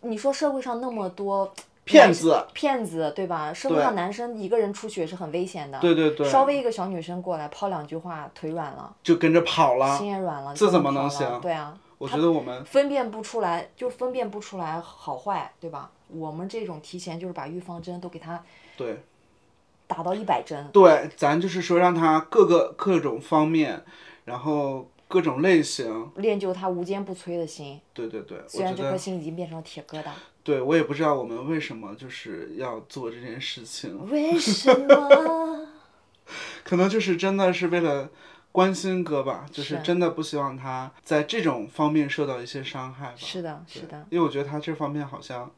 你说社会上那么多骗子。骗子对吧？社会上男生一个人出去也是很危险的。对对对，稍微一个小女生过来抛两句话，腿软了，就跟着跑了心。也软了，这怎么能行对啊，我觉得我们分辨不出来，就分辨不出来好坏，对吧？我们这种提前就是把预防针都给他对打到一百针，对，咱就是说让他各个各种方面，然后各种类型，练就他无坚不摧的心。对对对，虽然这颗心已经变成了铁疙瘩，对我也不知道我们为什么就是要做这件事情，为什么？[laughs] 可能就是真的是为了关心哥吧，就是是真的不希望他在这种方面受到一些伤害吧。是的，是的，因为我觉得他这方面好像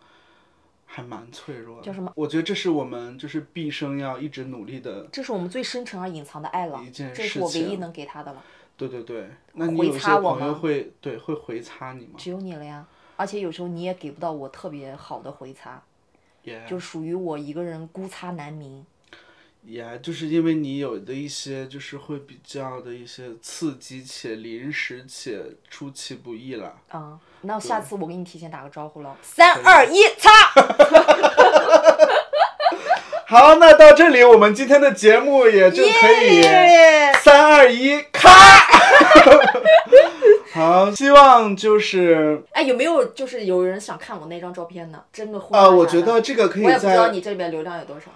还蛮脆弱的。叫什么？我觉得这是我们就是毕生要一直努力的。这是我们最深沉而隐藏的爱了一件，这是事情我唯一能给他的了，对对对，那你回有些朋友会对会回擦你吗？只有你了呀。而且有时候你也给不到我特别好的回擦，也就属于我一个人孤擦难明。也就是因为你有的一些就是会比较的一些刺激且临时且出其不意了。啊、那下次我给你提前打个招呼了，三二一，擦！[laughs] 好，那到这里我们今天的节目也就可以三二一咔。[laughs] 好，希望就是哎，有没有就是有人想看我那张照片呢？真的会啊、我觉得这个可以我也不知道在，你这边流量有多少。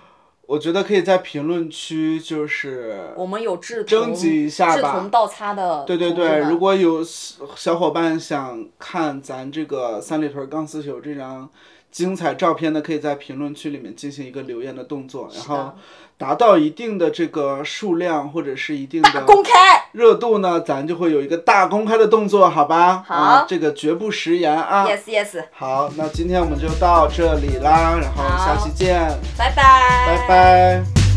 我觉得可以在评论区就是我们有志同征集一下吧志同道擦的对对对，如果有小小伙伴想看咱这个三里屯钢丝球这张精彩照片呢，可以在评论区里面进行一个留言的动作，然后达到一定的这个数量或者是一定的公开。热度呢，咱就会有一个大公开的动作，好吧？好啊，这个绝不食言啊。Yes yes，好，那今天我们就到这里啦，然后下期见，拜拜，拜拜。